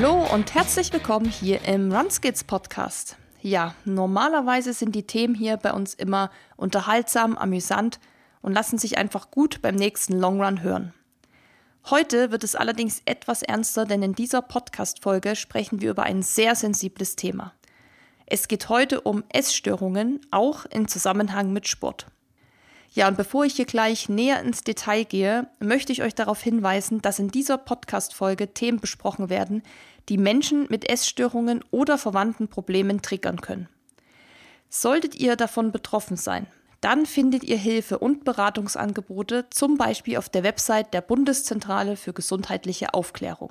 Hallo und herzlich willkommen hier im Runskids Podcast. Ja, normalerweise sind die Themen hier bei uns immer unterhaltsam, amüsant und lassen sich einfach gut beim nächsten Long Run hören. Heute wird es allerdings etwas ernster, denn in dieser Podcast-Folge sprechen wir über ein sehr sensibles Thema. Es geht heute um Essstörungen, auch im Zusammenhang mit Sport. Ja, und bevor ich hier gleich näher ins Detail gehe, möchte ich euch darauf hinweisen, dass in dieser Podcast-Folge Themen besprochen werden, die Menschen mit Essstörungen oder verwandten Problemen triggern können. Solltet ihr davon betroffen sein, dann findet ihr Hilfe und Beratungsangebote zum Beispiel auf der Website der Bundeszentrale für gesundheitliche Aufklärung.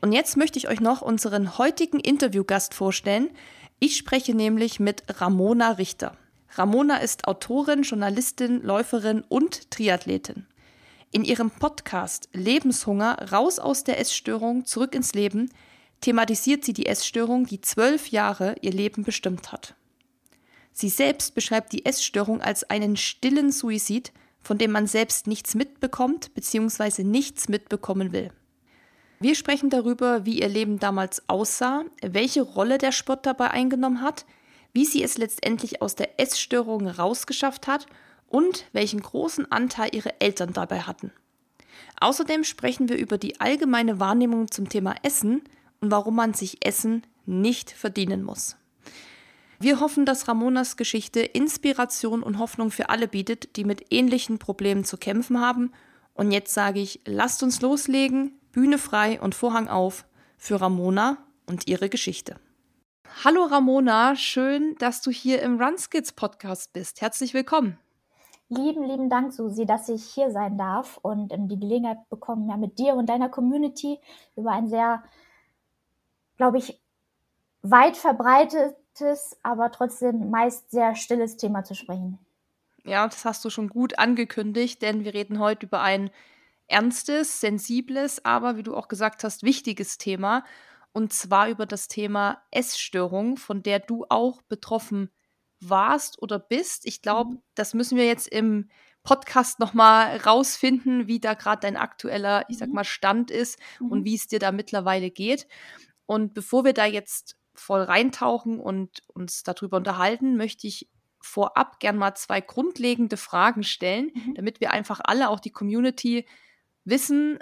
Und jetzt möchte ich euch noch unseren heutigen Interviewgast vorstellen. Ich spreche nämlich mit Ramona Richter. Ramona ist Autorin, Journalistin, Läuferin und Triathletin. In ihrem Podcast Lebenshunger raus aus der Essstörung zurück ins Leben thematisiert sie die Essstörung, die zwölf Jahre ihr Leben bestimmt hat. Sie selbst beschreibt die Essstörung als einen stillen Suizid, von dem man selbst nichts mitbekommt bzw. nichts mitbekommen will. Wir sprechen darüber, wie ihr Leben damals aussah, welche Rolle der Sport dabei eingenommen hat, wie sie es letztendlich aus der Essstörung rausgeschafft hat und welchen großen Anteil ihre Eltern dabei hatten. Außerdem sprechen wir über die allgemeine Wahrnehmung zum Thema Essen und warum man sich Essen nicht verdienen muss. Wir hoffen, dass Ramonas Geschichte Inspiration und Hoffnung für alle bietet, die mit ähnlichen Problemen zu kämpfen haben. Und jetzt sage ich, lasst uns loslegen, Bühne frei und Vorhang auf für Ramona und ihre Geschichte. Hallo Ramona, schön, dass du hier im Runskids Podcast bist. Herzlich willkommen. Lieben, lieben Dank, Susi, dass ich hier sein darf und ähm, die Gelegenheit bekommen, ja, mit dir und deiner Community über ein sehr, glaube ich, weit verbreitetes, aber trotzdem meist sehr stilles Thema zu sprechen. Ja, das hast du schon gut angekündigt, denn wir reden heute über ein ernstes, sensibles, aber wie du auch gesagt hast, wichtiges Thema und zwar über das Thema Essstörung, von der du auch betroffen warst oder bist. Ich glaube, mhm. das müssen wir jetzt im Podcast nochmal rausfinden, wie da gerade dein aktueller, ich sag mhm. mal, Stand ist mhm. und wie es dir da mittlerweile geht. Und bevor wir da jetzt voll reintauchen und uns darüber unterhalten, möchte ich vorab gern mal zwei grundlegende Fragen stellen, mhm. damit wir einfach alle, auch die Community, wissen,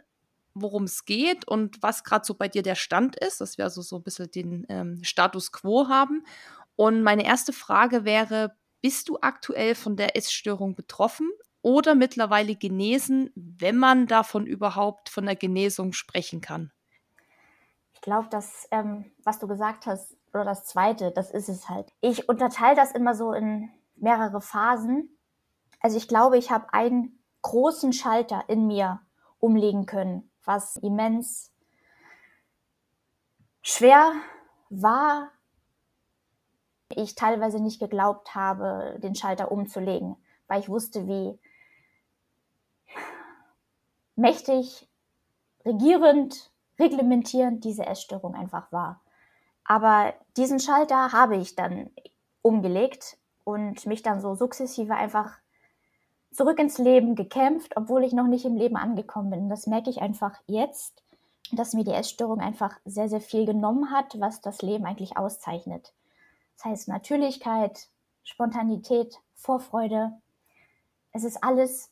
worum es geht und was gerade so bei dir der Stand ist, dass wir also so ein bisschen den ähm, Status quo haben. Und meine erste Frage wäre, bist du aktuell von der Essstörung betroffen oder mittlerweile genesen, wenn man davon überhaupt von der Genesung sprechen kann? Ich glaube, das, ähm, was du gesagt hast, oder das Zweite, das ist es halt. Ich unterteile das immer so in mehrere Phasen. Also ich glaube, ich habe einen großen Schalter in mir umlegen können was immens schwer war. Ich teilweise nicht geglaubt habe, den Schalter umzulegen, weil ich wusste, wie mächtig, regierend, reglementierend diese Essstörung einfach war. Aber diesen Schalter habe ich dann umgelegt und mich dann so sukzessive einfach zurück ins Leben gekämpft, obwohl ich noch nicht im Leben angekommen bin. Und das merke ich einfach jetzt, dass mir die Essstörung einfach sehr, sehr viel genommen hat, was das Leben eigentlich auszeichnet. Das heißt Natürlichkeit, Spontanität, Vorfreude. Es ist alles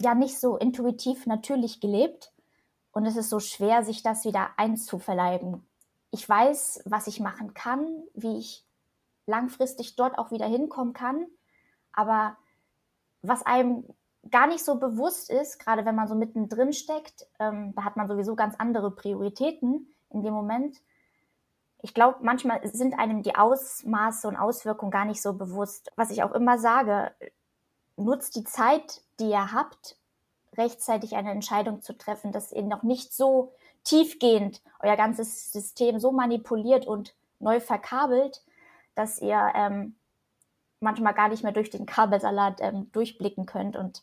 ja nicht so intuitiv natürlich gelebt und es ist so schwer, sich das wieder einzuverleiben. Ich weiß, was ich machen kann, wie ich langfristig dort auch wieder hinkommen kann, aber was einem gar nicht so bewusst ist, gerade wenn man so mittendrin steckt, ähm, da hat man sowieso ganz andere Prioritäten in dem Moment. Ich glaube, manchmal sind einem die Ausmaße und Auswirkungen gar nicht so bewusst. Was ich auch immer sage, nutzt die Zeit, die ihr habt, rechtzeitig eine Entscheidung zu treffen, dass ihr noch nicht so tiefgehend euer ganzes System so manipuliert und neu verkabelt, dass ihr ähm, manchmal gar nicht mehr durch den Kabelsalat ähm, durchblicken könnt. Und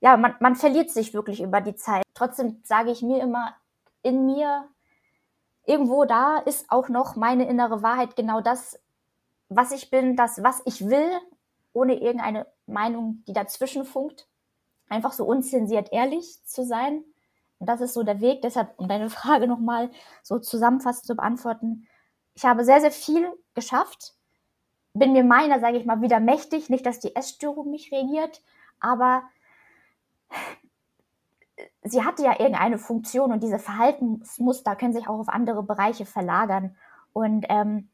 ja, man, man verliert sich wirklich über die Zeit. Trotzdem sage ich mir immer, in mir, irgendwo da ist auch noch meine innere Wahrheit genau das, was ich bin, das, was ich will, ohne irgendeine Meinung, die dazwischen funkt. Einfach so unzensiert ehrlich zu sein. Und das ist so der Weg. Deshalb, um deine Frage nochmal so zusammenfassend zu beantworten, ich habe sehr, sehr viel geschafft. Bin mir meiner, sage ich mal, wieder mächtig. Nicht, dass die Essstörung mich regiert, aber sie hatte ja irgendeine Funktion und diese Verhaltensmuster können sich auch auf andere Bereiche verlagern. Und ähm,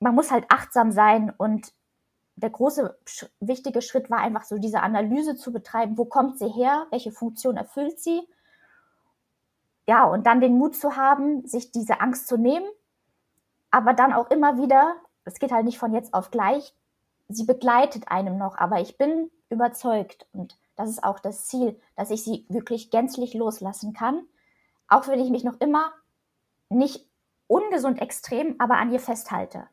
man muss halt achtsam sein und der große wichtige Schritt war einfach so diese Analyse zu betreiben, wo kommt sie her, welche Funktion erfüllt sie. Ja, und dann den Mut zu haben, sich diese Angst zu nehmen, aber dann auch immer wieder, es geht halt nicht von jetzt auf gleich, sie begleitet einem noch, aber ich bin überzeugt und das ist auch das Ziel, dass ich sie wirklich gänzlich loslassen kann, auch wenn ich mich noch immer nicht ungesund extrem, aber an ihr festhalte.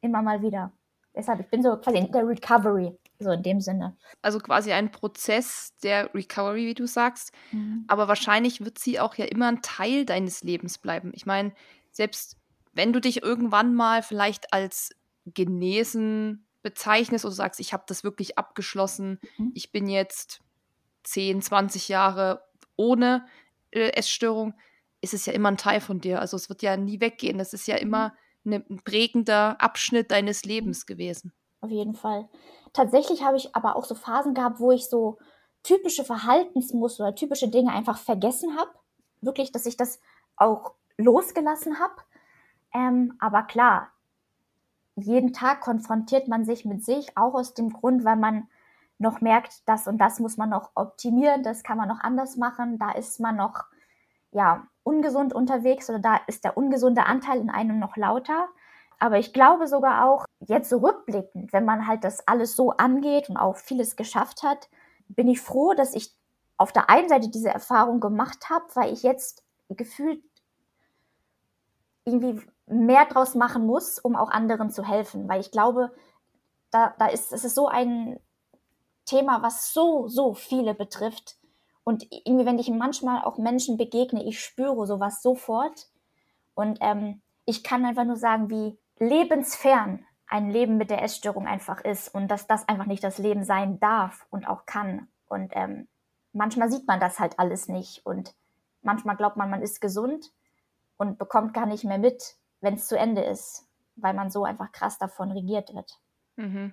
Immer mal wieder. Deshalb, ich bin so quasi in der Recovery, so in dem Sinne. Also quasi ein Prozess der Recovery, wie du sagst. Mhm. Aber wahrscheinlich wird sie auch ja immer ein Teil deines Lebens bleiben. Ich meine, selbst wenn du dich irgendwann mal vielleicht als genesen bezeichnest oder sagst, ich habe das wirklich abgeschlossen, mhm. ich bin jetzt 10, 20 Jahre ohne äh, Essstörung, ist es ja immer ein Teil von dir. Also es wird ja nie weggehen. Das ist ja immer mhm. ne, ein prägender Abschnitt deines Lebens gewesen. Auf jeden Fall. Tatsächlich habe ich aber auch so Phasen gehabt, wo ich so typische Verhaltensmuster oder typische Dinge einfach vergessen habe. Wirklich, dass ich das auch losgelassen habe. Ähm, aber klar, jeden Tag konfrontiert man sich mit sich, auch aus dem Grund, weil man noch merkt, das und das muss man noch optimieren, das kann man noch anders machen, da ist man noch ja, ungesund unterwegs oder da ist der ungesunde Anteil in einem noch lauter. Aber ich glaube sogar auch, jetzt so rückblickend, wenn man halt das alles so angeht und auch vieles geschafft hat, bin ich froh, dass ich auf der einen Seite diese Erfahrung gemacht habe, weil ich jetzt gefühlt irgendwie mehr draus machen muss, um auch anderen zu helfen. Weil ich glaube, da, da ist, es ist so ein Thema, was so, so viele betrifft. Und irgendwie, wenn ich manchmal auch Menschen begegne, ich spüre sowas sofort. Und ähm, ich kann einfach nur sagen, wie lebensfern ein Leben mit der Essstörung einfach ist und dass das einfach nicht das Leben sein darf und auch kann. Und ähm, manchmal sieht man das halt alles nicht. Und manchmal glaubt man, man ist gesund und bekommt gar nicht mehr mit, wenn es zu Ende ist, weil man so einfach krass davon regiert wird. Mhm.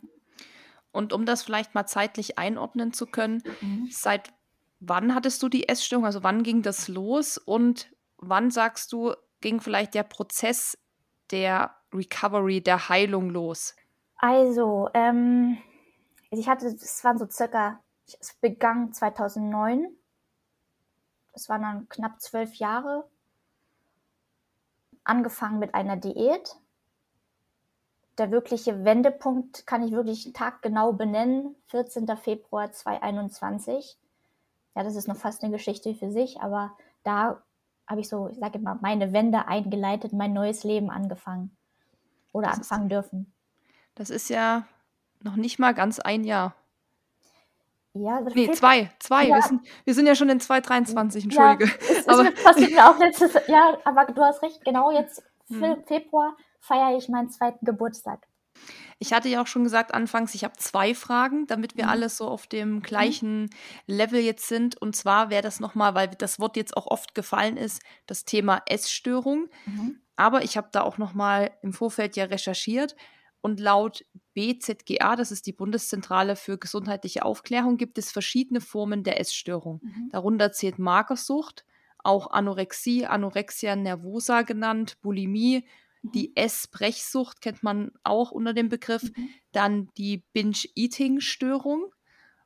Und um das vielleicht mal zeitlich einordnen zu können, mhm. seit wann hattest du die Essstörung? Also wann ging das los? Und wann sagst du, ging vielleicht der Prozess der Recovery, der Heilung los? Also, ähm, ich hatte, es waren so circa, es begann 2009. Es waren dann knapp zwölf Jahre. Angefangen mit einer Diät der wirkliche Wendepunkt kann ich wirklich taggenau benennen, 14. Februar 2021. Ja, das ist noch fast eine Geschichte für sich, aber da habe ich so, ich sage immer, meine Wende eingeleitet, mein neues Leben angefangen oder das anfangen ist, dürfen. Das ist ja noch nicht mal ganz ein Jahr. Ja, das nee, zwei, zwei. Ja. Wir, sind, wir sind ja schon in 2023, entschuldige. Ja, es, aber, es passiert mir auch letztes Jahr, aber du hast recht, genau jetzt hm. Februar feiere ich meinen zweiten Geburtstag. Ich hatte ja auch schon gesagt anfangs, ich habe zwei Fragen, damit wir mhm. alle so auf dem mhm. gleichen Level jetzt sind. Und zwar wäre das nochmal, weil das Wort jetzt auch oft gefallen ist, das Thema Essstörung. Mhm. Aber ich habe da auch nochmal im Vorfeld ja recherchiert. Und laut BZGA, das ist die Bundeszentrale für gesundheitliche Aufklärung, gibt es verschiedene Formen der Essstörung. Mhm. Darunter zählt Magersucht, auch Anorexie, Anorexia nervosa genannt, Bulimie, die mhm. Essbrechsucht kennt man auch unter dem Begriff. Mhm. Dann die Binge-Eating-Störung.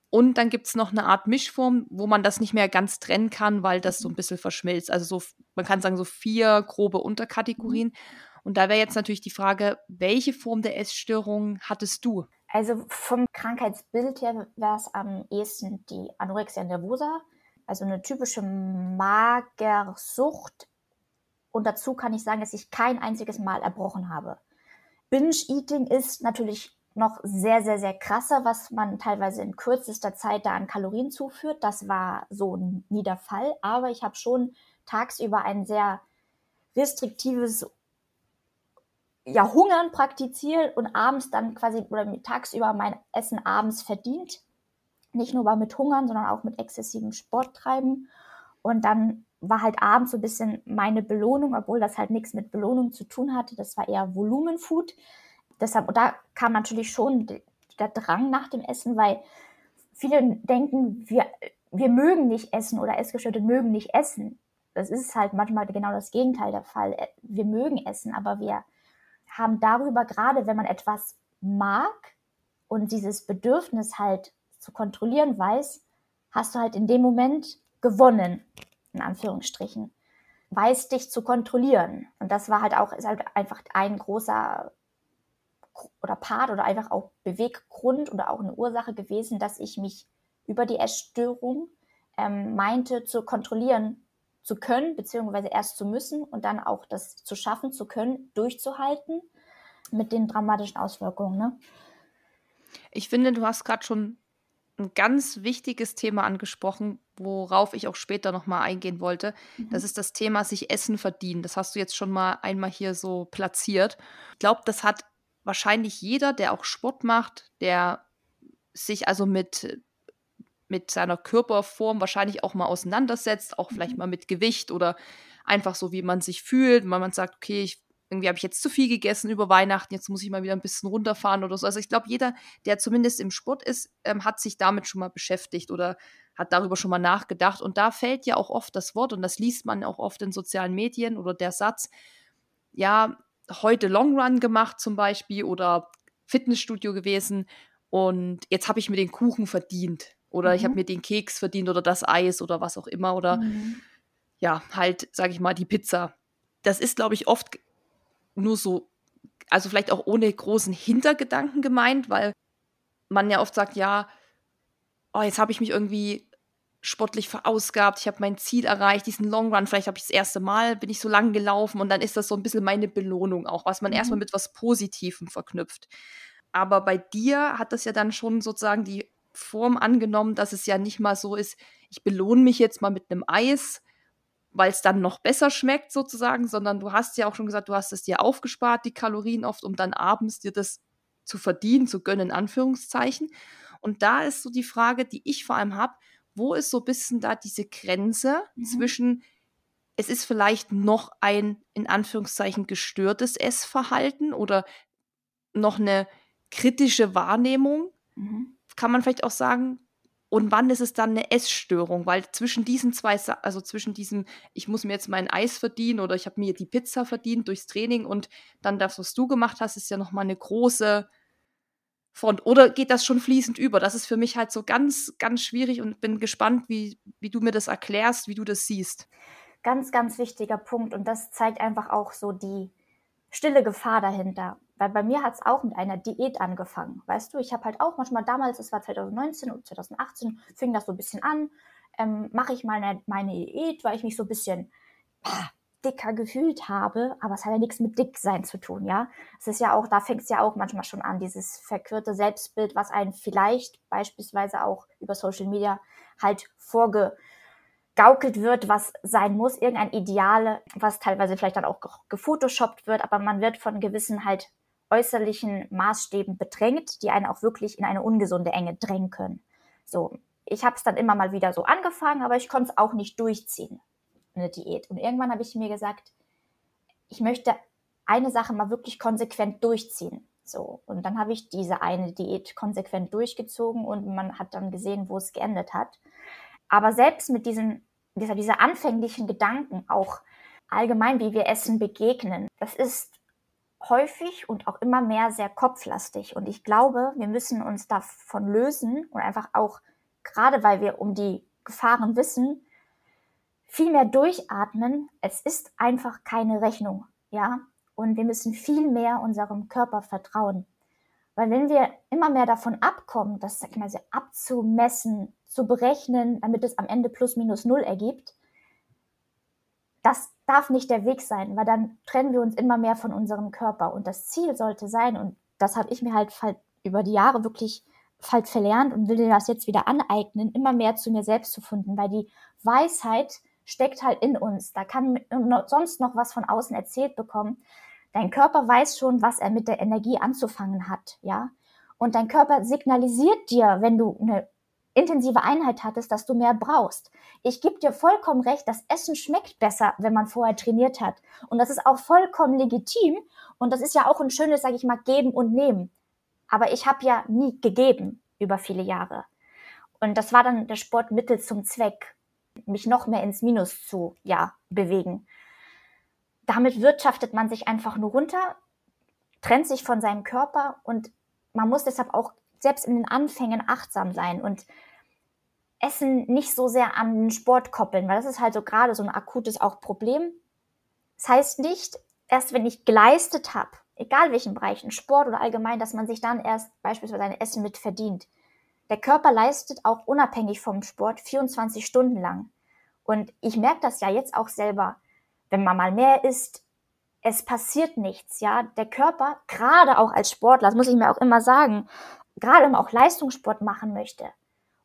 Und dann gibt es noch eine Art Mischform, wo man das nicht mehr ganz trennen kann, weil das so ein mhm. bisschen verschmilzt. Also so, man kann sagen, so vier grobe Unterkategorien. Und da wäre jetzt natürlich die Frage, welche Form der Essstörung hattest du? Also vom Krankheitsbild her wäre es am ehesten die Anorexia nervosa, also eine typische Magersucht und dazu kann ich sagen, dass ich kein einziges Mal erbrochen habe. Binge-Eating ist natürlich noch sehr, sehr, sehr krasser, was man teilweise in kürzester Zeit da an Kalorien zuführt. Das war so nie der Fall. Aber ich habe schon tagsüber ein sehr restriktives ja, Hungern praktiziert und abends dann quasi oder tagsüber mein Essen abends verdient. Nicht nur mit Hungern, sondern auch mit exzessivem Sporttreiben. Und dann war halt abends so ein bisschen meine Belohnung, obwohl das halt nichts mit Belohnung zu tun hatte. Das war eher Volumenfood. Deshalb, und da kam natürlich schon der Drang nach dem Essen, weil viele denken, wir, wir mögen nicht essen oder Essgestörte mögen nicht essen. Das ist halt manchmal genau das Gegenteil der Fall. Wir mögen essen, aber wir haben darüber, gerade wenn man etwas mag und dieses Bedürfnis halt zu kontrollieren weiß, hast du halt in dem Moment gewonnen, in Anführungsstrichen. Weiß dich zu kontrollieren. Und das war halt auch, ist halt einfach ein großer oder Part oder einfach auch Beweggrund oder auch eine Ursache gewesen, dass ich mich über die Essstörung ähm, meinte zu kontrollieren zu können, beziehungsweise erst zu müssen und dann auch das zu schaffen zu können, durchzuhalten mit den dramatischen Auswirkungen. Ne? Ich finde, du hast gerade schon ein ganz wichtiges Thema angesprochen, worauf ich auch später nochmal eingehen wollte. Mhm. Das ist das Thema sich Essen verdienen. Das hast du jetzt schon mal einmal hier so platziert. Ich glaube, das hat wahrscheinlich jeder, der auch Sport macht, der sich also mit, mit seiner Körperform wahrscheinlich auch mal auseinandersetzt, auch vielleicht mhm. mal mit Gewicht oder einfach so, wie man sich fühlt, wenn man sagt, okay, ich irgendwie habe ich jetzt zu viel gegessen über Weihnachten, jetzt muss ich mal wieder ein bisschen runterfahren oder so. Also ich glaube, jeder, der zumindest im Sport ist, ähm, hat sich damit schon mal beschäftigt oder hat darüber schon mal nachgedacht. Und da fällt ja auch oft das Wort, und das liest man auch oft in sozialen Medien oder der Satz, ja, heute Long Run gemacht zum Beispiel oder Fitnessstudio gewesen und jetzt habe ich mir den Kuchen verdient oder mhm. ich habe mir den Keks verdient oder das Eis oder was auch immer oder mhm. ja, halt, sage ich mal, die Pizza. Das ist, glaube ich, oft nur so, also vielleicht auch ohne großen Hintergedanken gemeint, weil man ja oft sagt, ja, oh, jetzt habe ich mich irgendwie sportlich verausgabt, ich habe mein Ziel erreicht, diesen Long Run, vielleicht habe ich das erste Mal, bin ich so lang gelaufen und dann ist das so ein bisschen meine Belohnung auch, was man mhm. erstmal mit was Positivem verknüpft. Aber bei dir hat das ja dann schon sozusagen die Form angenommen, dass es ja nicht mal so ist, ich belohne mich jetzt mal mit einem Eis, weil es dann noch besser schmeckt sozusagen, sondern du hast ja auch schon gesagt, du hast es dir aufgespart, die Kalorien oft, um dann abends dir das zu verdienen, zu gönnen, in Anführungszeichen. Und da ist so die Frage, die ich vor allem habe, wo ist so ein bisschen da diese Grenze mhm. zwischen, es ist vielleicht noch ein, in Anführungszeichen, gestörtes Essverhalten oder noch eine kritische Wahrnehmung? Mhm. Kann man vielleicht auch sagen, und wann ist es dann eine Essstörung? Weil zwischen diesen zwei, also zwischen diesem, ich muss mir jetzt mein Eis verdienen oder ich habe mir die Pizza verdient durchs Training und dann das, was du gemacht hast, ist ja nochmal eine große Front. Oder geht das schon fließend über? Das ist für mich halt so ganz, ganz schwierig und bin gespannt, wie, wie du mir das erklärst, wie du das siehst. Ganz, ganz wichtiger Punkt und das zeigt einfach auch so die stille Gefahr dahinter. Weil bei mir hat es auch mit einer Diät angefangen. Weißt du, ich habe halt auch manchmal damals, es war 2019 und 2018, fing das so ein bisschen an, ähm, mache ich mal eine, meine Diät, weil ich mich so ein bisschen ah, dicker gefühlt habe, aber es hat ja nichts mit Dicksein zu tun, ja. Es ist ja auch, da fängt es ja auch manchmal schon an, dieses verquirlte Selbstbild, was einen vielleicht beispielsweise auch über Social Media halt vorgegaukelt wird, was sein muss, irgendein Ideale, was teilweise vielleicht dann auch gefotoshoppt wird, aber man wird von gewissen halt äußerlichen Maßstäben bedrängt, die einen auch wirklich in eine ungesunde Enge drängen können. So, ich habe es dann immer mal wieder so angefangen, aber ich konnte es auch nicht durchziehen, eine Diät. Und irgendwann habe ich mir gesagt, ich möchte eine Sache mal wirklich konsequent durchziehen. So, und dann habe ich diese eine Diät konsequent durchgezogen und man hat dann gesehen, wo es geendet hat. Aber selbst mit diesen, dieser, dieser anfänglichen Gedanken, auch allgemein, wie wir Essen begegnen, das ist häufig und auch immer mehr sehr kopflastig. Und ich glaube, wir müssen uns davon lösen und einfach auch, gerade weil wir um die Gefahren wissen, viel mehr durchatmen. Es ist einfach keine Rechnung, ja. Und wir müssen viel mehr unserem Körper vertrauen. Weil wenn wir immer mehr davon abkommen, das sag ich mal, abzumessen, zu berechnen, damit es am Ende plus minus null ergibt, das darf nicht der Weg sein, weil dann trennen wir uns immer mehr von unserem Körper. Und das Ziel sollte sein, und das habe ich mir halt über die Jahre wirklich halt verlernt und will dir das jetzt wieder aneignen, immer mehr zu mir selbst zu finden, weil die Weisheit steckt halt in uns. Da kann sonst noch was von außen erzählt bekommen. Dein Körper weiß schon, was er mit der Energie anzufangen hat, ja. Und dein Körper signalisiert dir, wenn du eine intensive Einheit hattest, dass du mehr brauchst. Ich gebe dir vollkommen recht, das Essen schmeckt besser, wenn man vorher trainiert hat. Und das ist auch vollkommen legitim. Und das ist ja auch ein schönes, sage ich mal, geben und nehmen. Aber ich habe ja nie gegeben über viele Jahre. Und das war dann der Sportmittel zum Zweck, mich noch mehr ins Minus zu ja, bewegen. Damit wirtschaftet man sich einfach nur runter, trennt sich von seinem Körper und man muss deshalb auch selbst in den Anfängen achtsam sein und Essen nicht so sehr an Sport koppeln, weil das ist halt so gerade so ein akutes auch Problem. Das heißt nicht, erst wenn ich geleistet habe, egal welchen Bereichen, Sport oder allgemein, dass man sich dann erst beispielsweise ein Essen mit verdient. Der Körper leistet auch unabhängig vom Sport 24 Stunden lang. Und ich merke das ja jetzt auch selber, wenn man mal mehr isst, es passiert nichts, ja. Der Körper, gerade auch als Sportler, das muss ich mir auch immer sagen, gerade wenn man auch Leistungssport machen möchte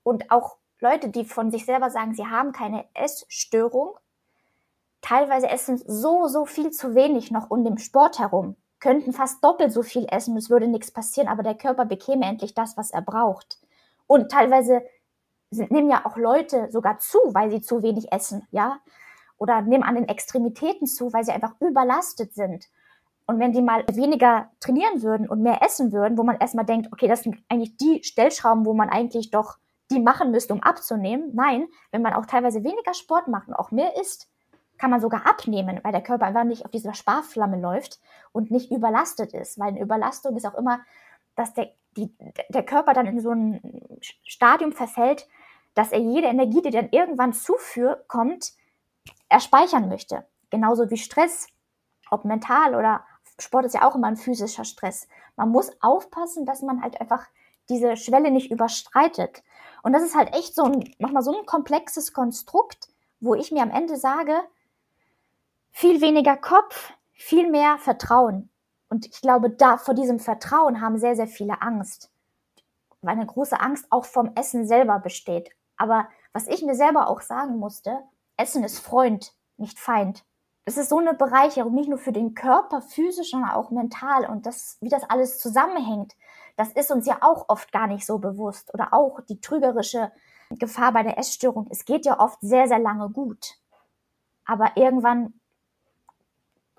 und auch Leute, die von sich selber sagen, sie haben keine Essstörung, teilweise essen so, so viel zu wenig noch um den Sport herum, könnten fast doppelt so viel essen, es würde nichts passieren, aber der Körper bekäme endlich das, was er braucht. Und teilweise sind, nehmen ja auch Leute sogar zu, weil sie zu wenig essen, ja. Oder nehmen an den Extremitäten zu, weil sie einfach überlastet sind. Und wenn die mal weniger trainieren würden und mehr essen würden, wo man erstmal denkt, okay, das sind eigentlich die Stellschrauben, wo man eigentlich doch die machen müsste, um abzunehmen. Nein, wenn man auch teilweise weniger Sport macht und auch mehr isst, kann man sogar abnehmen, weil der Körper einfach nicht auf dieser Sparflamme läuft und nicht überlastet ist. Weil eine Überlastung ist auch immer, dass der, die, der Körper dann in so ein Stadium verfällt, dass er jede Energie, die dann irgendwann zuführt, kommt, er möchte. Genauso wie Stress, ob mental oder Sport ist ja auch immer ein physischer Stress. Man muss aufpassen, dass man halt einfach diese Schwelle nicht überstreitet. Und das ist halt echt so ein, manchmal so ein komplexes Konstrukt, wo ich mir am Ende sage, viel weniger Kopf, viel mehr Vertrauen. Und ich glaube, da vor diesem Vertrauen haben sehr, sehr viele Angst. Weil eine große Angst auch vom Essen selber besteht. Aber was ich mir selber auch sagen musste, Essen ist Freund, nicht Feind. Das ist so eine Bereicherung, nicht nur für den Körper physisch, sondern auch mental. Und das, wie das alles zusammenhängt, das ist uns ja auch oft gar nicht so bewusst. Oder auch die trügerische Gefahr bei der Essstörung. Es geht ja oft sehr, sehr lange gut. Aber irgendwann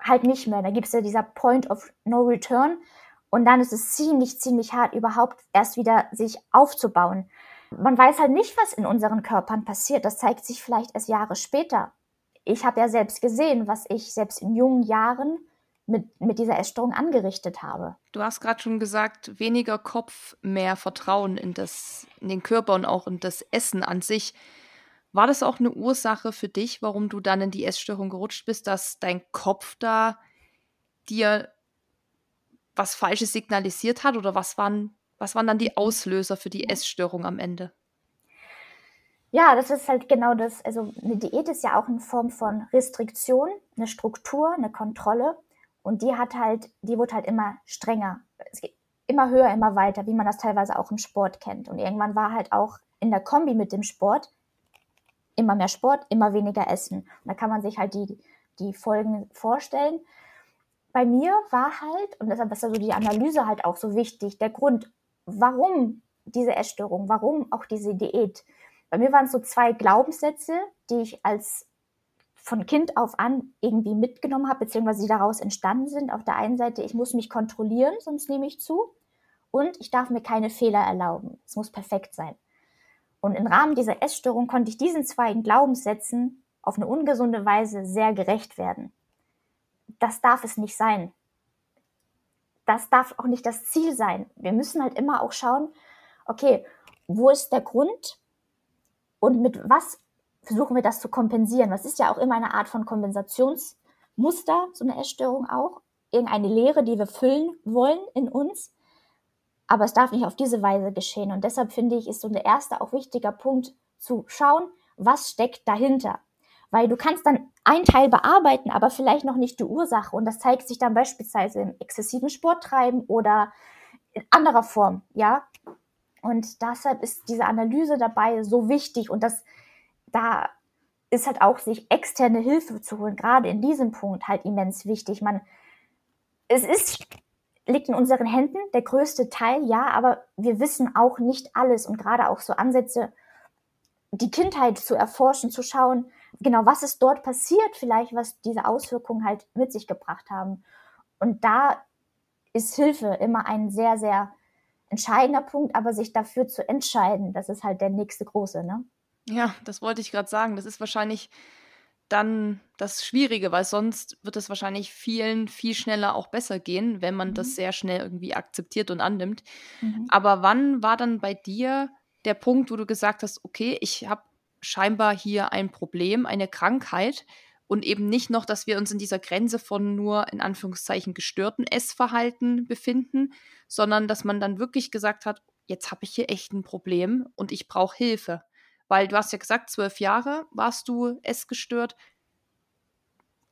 halt nicht mehr. Da gibt es ja dieser Point of No Return. Und dann ist es ziemlich, ziemlich hart, überhaupt erst wieder sich aufzubauen. Man weiß halt nicht, was in unseren Körpern passiert. Das zeigt sich vielleicht erst Jahre später. Ich habe ja selbst gesehen, was ich selbst in jungen Jahren mit, mit dieser Essstörung angerichtet habe. Du hast gerade schon gesagt, weniger Kopf, mehr Vertrauen in, das, in den Körper und auch in das Essen an sich. War das auch eine Ursache für dich, warum du dann in die Essstörung gerutscht bist, dass dein Kopf da dir was Falsches signalisiert hat? Oder was waren, was waren dann die Auslöser für die Essstörung am Ende? Ja, das ist halt genau das. Also eine Diät ist ja auch eine Form von Restriktion, eine Struktur, eine Kontrolle. Und die hat halt, die wird halt immer strenger. Es geht immer höher, immer weiter, wie man das teilweise auch im Sport kennt. Und irgendwann war halt auch in der Kombi mit dem Sport immer mehr Sport, immer weniger Essen. Und da kann man sich halt die, die Folgen vorstellen. Bei mir war halt, und deshalb ist also die Analyse halt auch so wichtig, der Grund, warum diese Essstörung, warum auch diese Diät. Bei mir waren es so zwei Glaubenssätze, die ich als von Kind auf an irgendwie mitgenommen habe, beziehungsweise die daraus entstanden sind. Auf der einen Seite, ich muss mich kontrollieren, sonst nehme ich zu. Und ich darf mir keine Fehler erlauben. Es muss perfekt sein. Und im Rahmen dieser Essstörung konnte ich diesen zwei Glaubenssätzen auf eine ungesunde Weise sehr gerecht werden. Das darf es nicht sein. Das darf auch nicht das Ziel sein. Wir müssen halt immer auch schauen, okay, wo ist der Grund und mit was versuchen wir das zu kompensieren. Das ist ja auch immer eine Art von Kompensationsmuster, so eine Essstörung auch. Irgendeine Lehre, die wir füllen wollen in uns. Aber es darf nicht auf diese Weise geschehen. Und deshalb finde ich, ist so der erste auch wichtiger Punkt zu schauen, was steckt dahinter. Weil du kannst dann einen Teil bearbeiten, aber vielleicht noch nicht die Ursache. Und das zeigt sich dann beispielsweise im exzessiven Sporttreiben oder in anderer Form, ja. Und deshalb ist diese Analyse dabei so wichtig. Und das da ist halt auch sich externe Hilfe zu holen, gerade in diesem Punkt halt immens wichtig. Man, es ist, liegt in unseren Händen, der größte Teil, ja, aber wir wissen auch nicht alles und gerade auch so Ansätze die Kindheit zu erforschen, zu schauen, genau, was ist dort passiert, vielleicht, was diese Auswirkungen halt mit sich gebracht haben. Und da ist Hilfe immer ein sehr, sehr entscheidender Punkt, aber sich dafür zu entscheiden, das ist halt der nächste große, ne? Ja, das wollte ich gerade sagen. Das ist wahrscheinlich dann das Schwierige, weil sonst wird es wahrscheinlich vielen viel schneller auch besser gehen, wenn man mhm. das sehr schnell irgendwie akzeptiert und annimmt. Mhm. Aber wann war dann bei dir der Punkt, wo du gesagt hast, okay, ich habe scheinbar hier ein Problem, eine Krankheit und eben nicht noch, dass wir uns in dieser Grenze von nur in Anführungszeichen gestörten Essverhalten befinden, sondern dass man dann wirklich gesagt hat, jetzt habe ich hier echt ein Problem und ich brauche Hilfe. Weil du hast ja gesagt, zwölf Jahre warst du essgestört.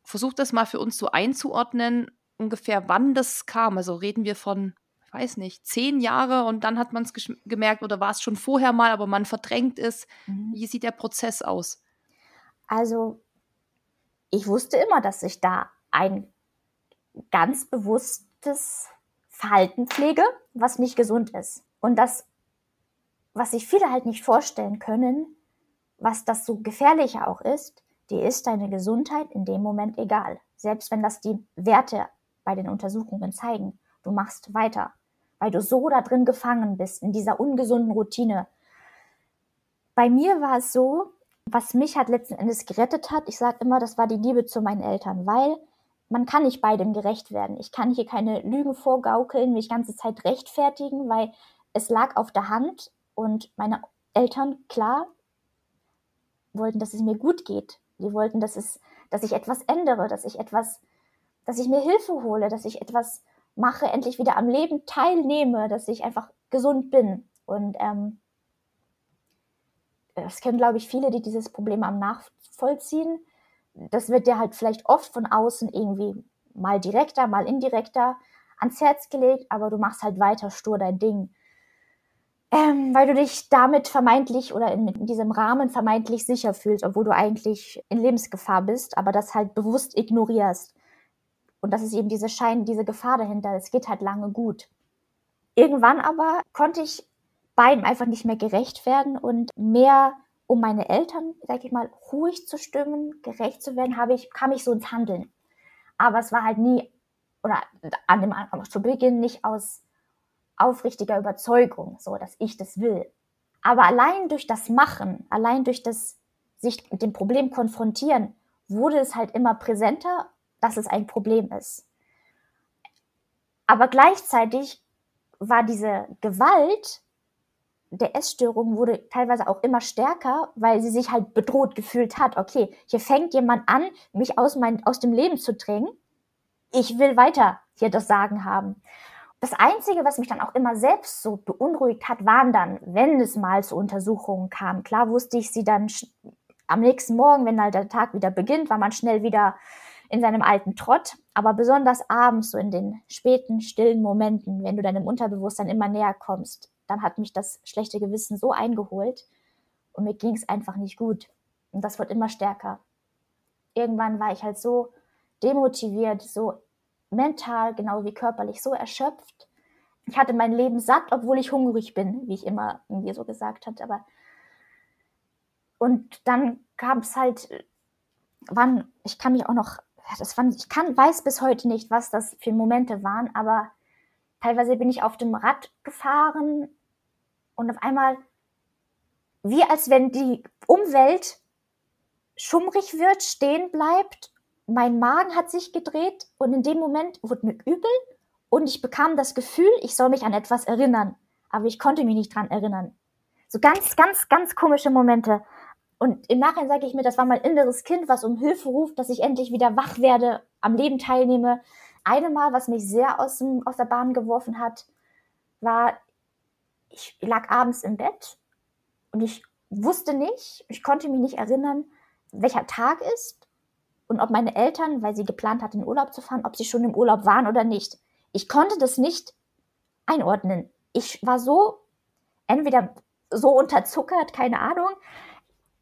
Versuch das mal für uns so einzuordnen, ungefähr wann das kam. Also reden wir von, ich weiß nicht, zehn Jahre und dann hat man es gemerkt oder war es schon vorher mal, aber man verdrängt es. Mhm. Wie sieht der Prozess aus? Also ich wusste immer, dass ich da ein ganz bewusstes Verhalten pflege, was nicht gesund ist. Und das, was sich viele halt nicht vorstellen können, was das so gefährlicher auch ist, dir ist deine Gesundheit in dem Moment egal. Selbst wenn das die Werte bei den Untersuchungen zeigen. Du machst weiter, weil du so da drin gefangen bist, in dieser ungesunden Routine. Bei mir war es so, was mich halt letzten Endes gerettet hat, ich sage immer, das war die Liebe zu meinen Eltern, weil man kann nicht beidem gerecht werden. Ich kann hier keine Lügen vorgaukeln, mich ganze Zeit rechtfertigen, weil es lag auf der Hand und meine Eltern, klar, wollten, dass es mir gut geht. Die wollten, dass es, dass ich etwas ändere, dass ich etwas, dass ich mir Hilfe hole, dass ich etwas mache, endlich wieder am Leben teilnehme, dass ich einfach gesund bin. Und ähm, das kennen, glaube ich, viele, die dieses Problem am nachvollziehen. Das wird dir halt vielleicht oft von außen irgendwie mal direkter, mal indirekter ans Herz gelegt, aber du machst halt weiter stur dein Ding. Ähm, weil du dich damit vermeintlich oder in, diesem Rahmen vermeintlich sicher fühlst, obwohl du eigentlich in Lebensgefahr bist, aber das halt bewusst ignorierst. Und das ist eben diese Schein, diese Gefahr dahinter. Es geht halt lange gut. Irgendwann aber konnte ich beiden einfach nicht mehr gerecht werden und mehr um meine Eltern, sag ich mal, ruhig zu stimmen, gerecht zu werden, habe ich, kam ich so ins Handeln. Aber es war halt nie, oder an dem, zu Beginn nicht aus aufrichtiger Überzeugung, so dass ich das will. Aber allein durch das Machen, allein durch das sich mit dem Problem konfrontieren, wurde es halt immer präsenter, dass es ein Problem ist. Aber gleichzeitig war diese Gewalt der Essstörung wurde teilweise auch immer stärker, weil sie sich halt bedroht gefühlt hat. Okay, hier fängt jemand an, mich aus, mein, aus dem Leben zu drängen. Ich will weiter hier das Sagen haben. Das Einzige, was mich dann auch immer selbst so beunruhigt hat, waren dann, wenn es mal zu Untersuchungen kam. Klar wusste ich sie dann am nächsten Morgen, wenn halt der Tag wieder beginnt, war man schnell wieder in seinem alten Trott. Aber besonders abends, so in den späten, stillen Momenten, wenn du deinem Unterbewusstsein immer näher kommst, dann hat mich das schlechte Gewissen so eingeholt und mir ging es einfach nicht gut. Und das wird immer stärker. Irgendwann war ich halt so demotiviert, so mental, genau wie körperlich, so erschöpft. Ich hatte mein Leben satt, obwohl ich hungrig bin, wie ich immer irgendwie so gesagt hatte. Aber und dann kam es halt, wann, ich kann mich auch noch, das waren, ich kann, weiß bis heute nicht, was das für Momente waren, aber teilweise bin ich auf dem Rad gefahren und auf einmal, wie als wenn die Umwelt schummrig wird, stehen bleibt. Mein Magen hat sich gedreht und in dem Moment wurde mir übel und ich bekam das Gefühl, ich soll mich an etwas erinnern. Aber ich konnte mich nicht dran erinnern. So ganz, ganz, ganz komische Momente. Und im Nachhinein sage ich mir, das war mein inneres Kind, was um Hilfe ruft, dass ich endlich wieder wach werde, am Leben teilnehme. Eine Mal, was mich sehr aus, dem, aus der Bahn geworfen hat, war, ich lag abends im Bett und ich wusste nicht, ich konnte mich nicht erinnern, welcher Tag ist und ob meine Eltern, weil sie geplant hatten, in Urlaub zu fahren, ob sie schon im Urlaub waren oder nicht. Ich konnte das nicht einordnen. Ich war so, entweder so unterzuckert, keine Ahnung.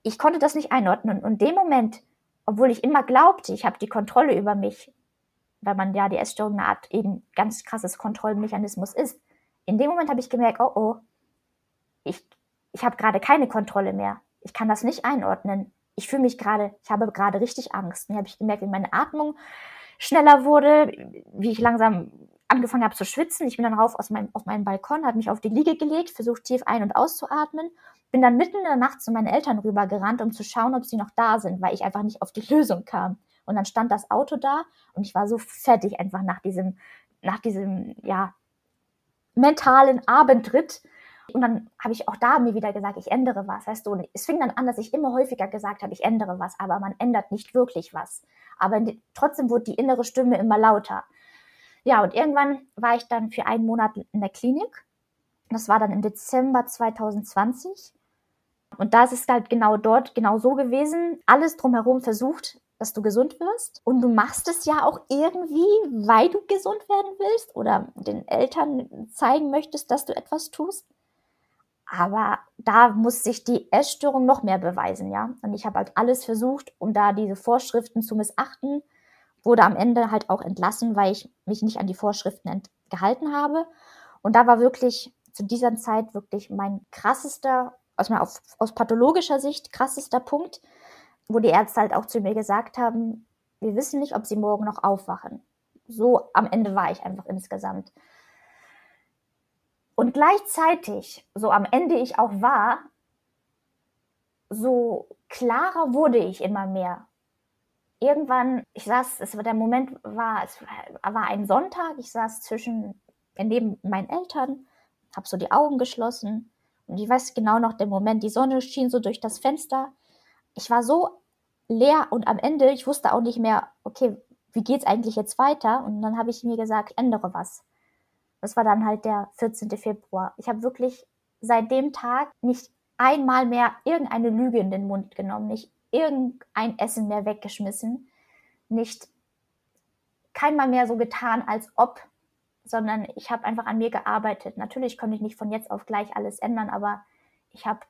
Ich konnte das nicht einordnen. Und in dem Moment, obwohl ich immer glaubte, ich habe die Kontrolle über mich, weil man ja die Essstörung eine Art eben ganz krasses Kontrollmechanismus ist, in dem Moment habe ich gemerkt, oh oh, ich, ich habe gerade keine Kontrolle mehr. ich kann das nicht einordnen. Ich fühle mich gerade, ich habe gerade richtig Angst. Und habe ich gemerkt, wie meine Atmung schneller wurde, wie ich langsam angefangen habe zu schwitzen. Ich bin dann rauf aus meinem, auf meinen Balkon, habe mich auf die Liege gelegt, versucht tief ein- und auszuatmen, bin dann mitten in der Nacht zu meinen Eltern rübergerannt, um zu schauen, ob sie noch da sind, weil ich einfach nicht auf die Lösung kam. Und dann stand das Auto da und ich war so fertig einfach nach diesem, nach diesem, ja, mentalen Abendritt. Und dann habe ich auch da mir wieder gesagt, ich ändere was. Weißt du, es fing dann an, dass ich immer häufiger gesagt habe, ich ändere was, aber man ändert nicht wirklich was. Aber trotzdem wurde die innere Stimme immer lauter. Ja, und irgendwann war ich dann für einen Monat in der Klinik. Das war dann im Dezember 2020. Und da ist es halt genau dort genau so gewesen. Alles drumherum versucht, dass du gesund wirst. Und du machst es ja auch irgendwie, weil du gesund werden willst oder den Eltern zeigen möchtest, dass du etwas tust. Aber da muss sich die Essstörung noch mehr beweisen, ja. Und ich habe halt alles versucht, um da diese Vorschriften zu missachten wurde am Ende halt auch entlassen, weil ich mich nicht an die Vorschriften gehalten habe. Und da war wirklich zu dieser Zeit wirklich mein krassester, aus, aus, aus pathologischer Sicht krassester Punkt, wo die Ärzte halt auch zu mir gesagt haben, wir wissen nicht, ob sie morgen noch aufwachen. So am Ende war ich einfach insgesamt. Und gleichzeitig, so am Ende ich auch war, so klarer wurde ich immer mehr irgendwann, ich saß, es war der Moment war, es war ein Sonntag, ich saß zwischen neben meinen Eltern, habe so die Augen geschlossen und ich weiß genau noch den Moment, die Sonne schien so durch das Fenster. Ich war so leer und am Ende, ich wusste auch nicht mehr, okay, wie geht's eigentlich jetzt weiter? Und dann habe ich mir gesagt, ändere was. Das war dann halt der 14. Februar. Ich habe wirklich seit dem Tag nicht einmal mehr irgendeine Lüge in den Mund genommen, nicht irgendein Essen mehr weggeschmissen, nicht keinmal mehr so getan, als ob, sondern ich habe einfach an mir gearbeitet. Natürlich konnte ich nicht von jetzt auf gleich alles ändern, aber ich habe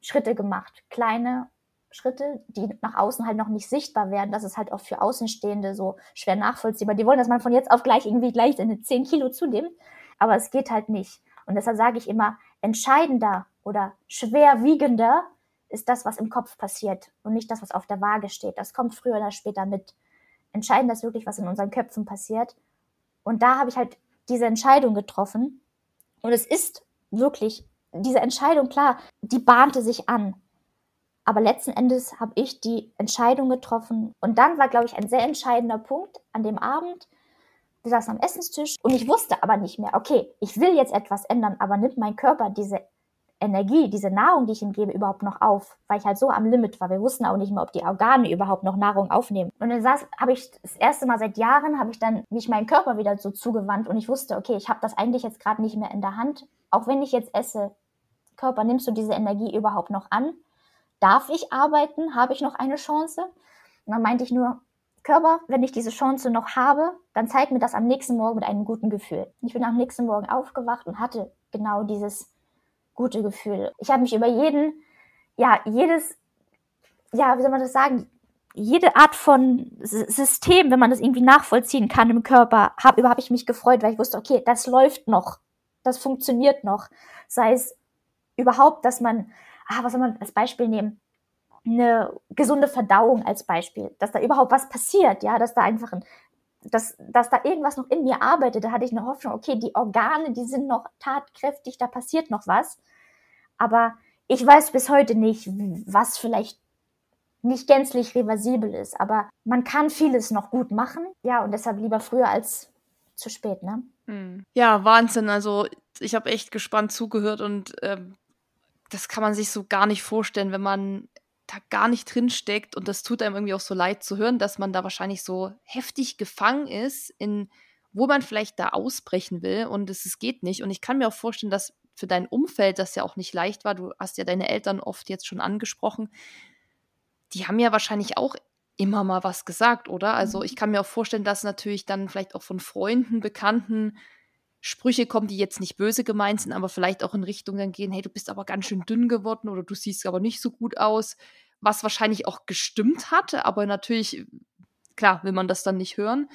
Schritte gemacht, kleine Schritte, die nach außen halt noch nicht sichtbar werden. Das ist halt auch für Außenstehende so schwer nachvollziehbar. Die wollen, dass man von jetzt auf gleich irgendwie gleich seine 10 Kilo zunimmt, aber es geht halt nicht. Und deshalb sage ich immer, entscheidender oder schwerwiegender ist das, was im Kopf passiert und nicht das, was auf der Waage steht. Das kommt früher oder später mit. Entscheidend ist wirklich, was in unseren Köpfen passiert. Und da habe ich halt diese Entscheidung getroffen. Und es ist wirklich, diese Entscheidung, klar, die bahnte sich an. Aber letzten Endes habe ich die Entscheidung getroffen. Und dann war, glaube ich, ein sehr entscheidender Punkt an dem Abend. Wir saßen am Essenstisch und ich wusste aber nicht mehr, okay, ich will jetzt etwas ändern, aber nimmt mein Körper diese Energie, diese Nahrung, die ich ihm gebe, überhaupt noch auf, weil ich halt so am Limit war. Wir wussten auch nicht mehr, ob die Organe überhaupt noch Nahrung aufnehmen. Und dann saß, habe ich das erste Mal seit Jahren, habe ich dann mich meinem Körper wieder so zugewandt und ich wusste, okay, ich habe das eigentlich jetzt gerade nicht mehr in der Hand. Auch wenn ich jetzt esse, Körper, nimmst du diese Energie überhaupt noch an? Darf ich arbeiten? Habe ich noch eine Chance? Und dann meinte ich nur, Körper, wenn ich diese Chance noch habe, dann zeig mir das am nächsten Morgen mit einem guten Gefühl. Ich bin am nächsten Morgen aufgewacht und hatte genau dieses gute Gefühl. Ich habe mich über jeden, ja, jedes, ja, wie soll man das sagen, jede Art von System, wenn man das irgendwie nachvollziehen kann im Körper, habe über habe ich mich gefreut, weil ich wusste, okay, das läuft noch, das funktioniert noch. Sei es überhaupt, dass man, ah, was soll man als Beispiel nehmen? Eine gesunde Verdauung als Beispiel, dass da überhaupt was passiert, ja, dass da einfach ein, dass, dass da irgendwas noch in mir arbeitet, da hatte ich eine Hoffnung, okay, die Organe, die sind noch tatkräftig, da passiert noch was. Aber ich weiß bis heute nicht, was vielleicht nicht gänzlich reversibel ist. Aber man kann vieles noch gut machen. Ja, und deshalb lieber früher als zu spät, ne? Hm. Ja, Wahnsinn. Also ich habe echt gespannt zugehört und ähm, das kann man sich so gar nicht vorstellen, wenn man da gar nicht drin steckt und das tut einem irgendwie auch so leid zu hören, dass man da wahrscheinlich so heftig gefangen ist in wo man vielleicht da ausbrechen will und es, es geht nicht und ich kann mir auch vorstellen, dass für dein Umfeld das ja auch nicht leicht war. Du hast ja deine Eltern oft jetzt schon angesprochen. Die haben ja wahrscheinlich auch immer mal was gesagt, oder? Also mhm. ich kann mir auch vorstellen, dass natürlich dann vielleicht auch von Freunden, Bekannten Sprüche kommen, die jetzt nicht böse gemeint sind, aber vielleicht auch in Richtung dann gehen, hey, du bist aber ganz schön dünn geworden oder du siehst aber nicht so gut aus was wahrscheinlich auch gestimmt hatte, aber natürlich, klar, will man das dann nicht hören.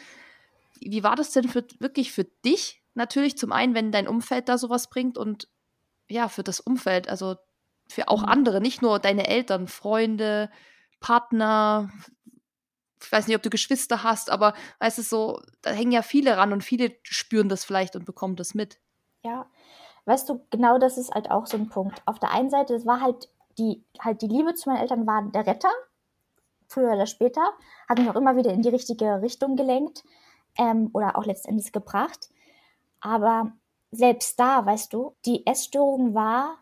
Wie war das denn für, wirklich für dich? Natürlich zum einen, wenn dein Umfeld da sowas bringt und ja, für das Umfeld. Also für auch mhm. andere, nicht nur deine Eltern, Freunde, Partner, ich weiß nicht, ob du Geschwister hast, aber weißt du, so, da hängen ja viele ran und viele spüren das vielleicht und bekommen das mit. Ja, weißt du, genau das ist halt auch so ein Punkt. Auf der einen Seite, es war halt die, halt die Liebe zu meinen Eltern war der Retter, früher oder später, hat mich auch immer wieder in die richtige Richtung gelenkt ähm, oder auch letztendlich gebracht. Aber selbst da, weißt du, die Essstörung war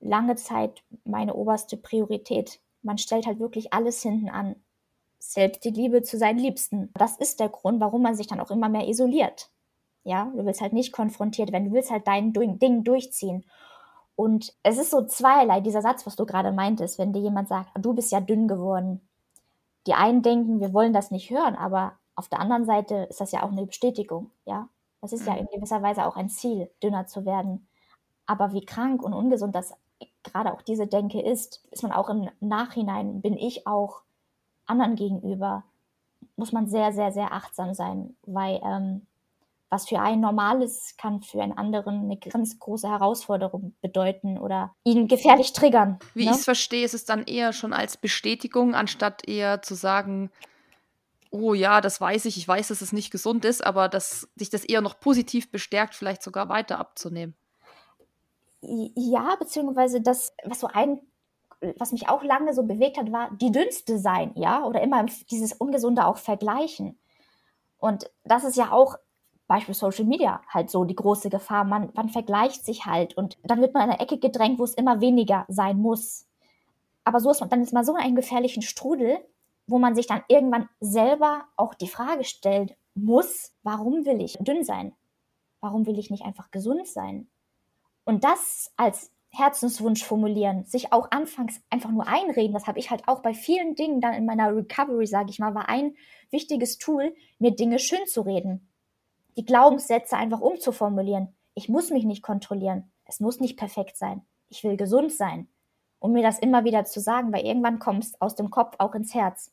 lange Zeit meine oberste Priorität. Man stellt halt wirklich alles hinten an. Selbst die Liebe zu seinen Liebsten. Das ist der Grund, warum man sich dann auch immer mehr isoliert. Ja, du willst halt nicht konfrontiert werden, du willst halt dein Ding durchziehen. Und es ist so zweierlei, dieser Satz, was du gerade meintest, wenn dir jemand sagt, du bist ja dünn geworden. Die einen denken, wir wollen das nicht hören, aber auf der anderen Seite ist das ja auch eine Bestätigung, ja. Das ist ja in gewisser Weise auch ein Ziel, dünner zu werden. Aber wie krank und ungesund das gerade auch diese Denke ist, ist man auch im Nachhinein, bin ich auch anderen gegenüber, muss man sehr, sehr, sehr achtsam sein, weil ähm, was für einen normal ist, kann für einen anderen eine ganz große Herausforderung bedeuten oder ihn gefährlich triggern. Wie ne? ich es verstehe, ist es dann eher schon als Bestätigung, anstatt eher zu sagen, oh ja, das weiß ich, ich weiß, dass es nicht gesund ist, aber dass sich das eher noch positiv bestärkt, vielleicht sogar weiter abzunehmen. Ja, beziehungsweise das, was so ein, was mich auch lange so bewegt hat, war die dünnste sein, ja, oder immer dieses Ungesunde auch vergleichen. Und das ist ja auch Beispiel Social Media halt so die große Gefahr. Man, man vergleicht sich halt und dann wird man in eine Ecke gedrängt, wo es immer weniger sein muss. Aber so ist man, dann ist man so in einem gefährlichen Strudel, wo man sich dann irgendwann selber auch die Frage stellt muss, warum will ich dünn sein? Warum will ich nicht einfach gesund sein? Und das als Herzenswunsch formulieren, sich auch anfangs einfach nur einreden, das habe ich halt auch bei vielen Dingen dann in meiner Recovery, sage ich mal, war ein wichtiges Tool, mir Dinge schön zu reden. Die Glaubenssätze einfach umzuformulieren. Ich muss mich nicht kontrollieren. Es muss nicht perfekt sein. Ich will gesund sein. Um mir das immer wieder zu sagen, weil irgendwann kommst aus dem Kopf auch ins Herz.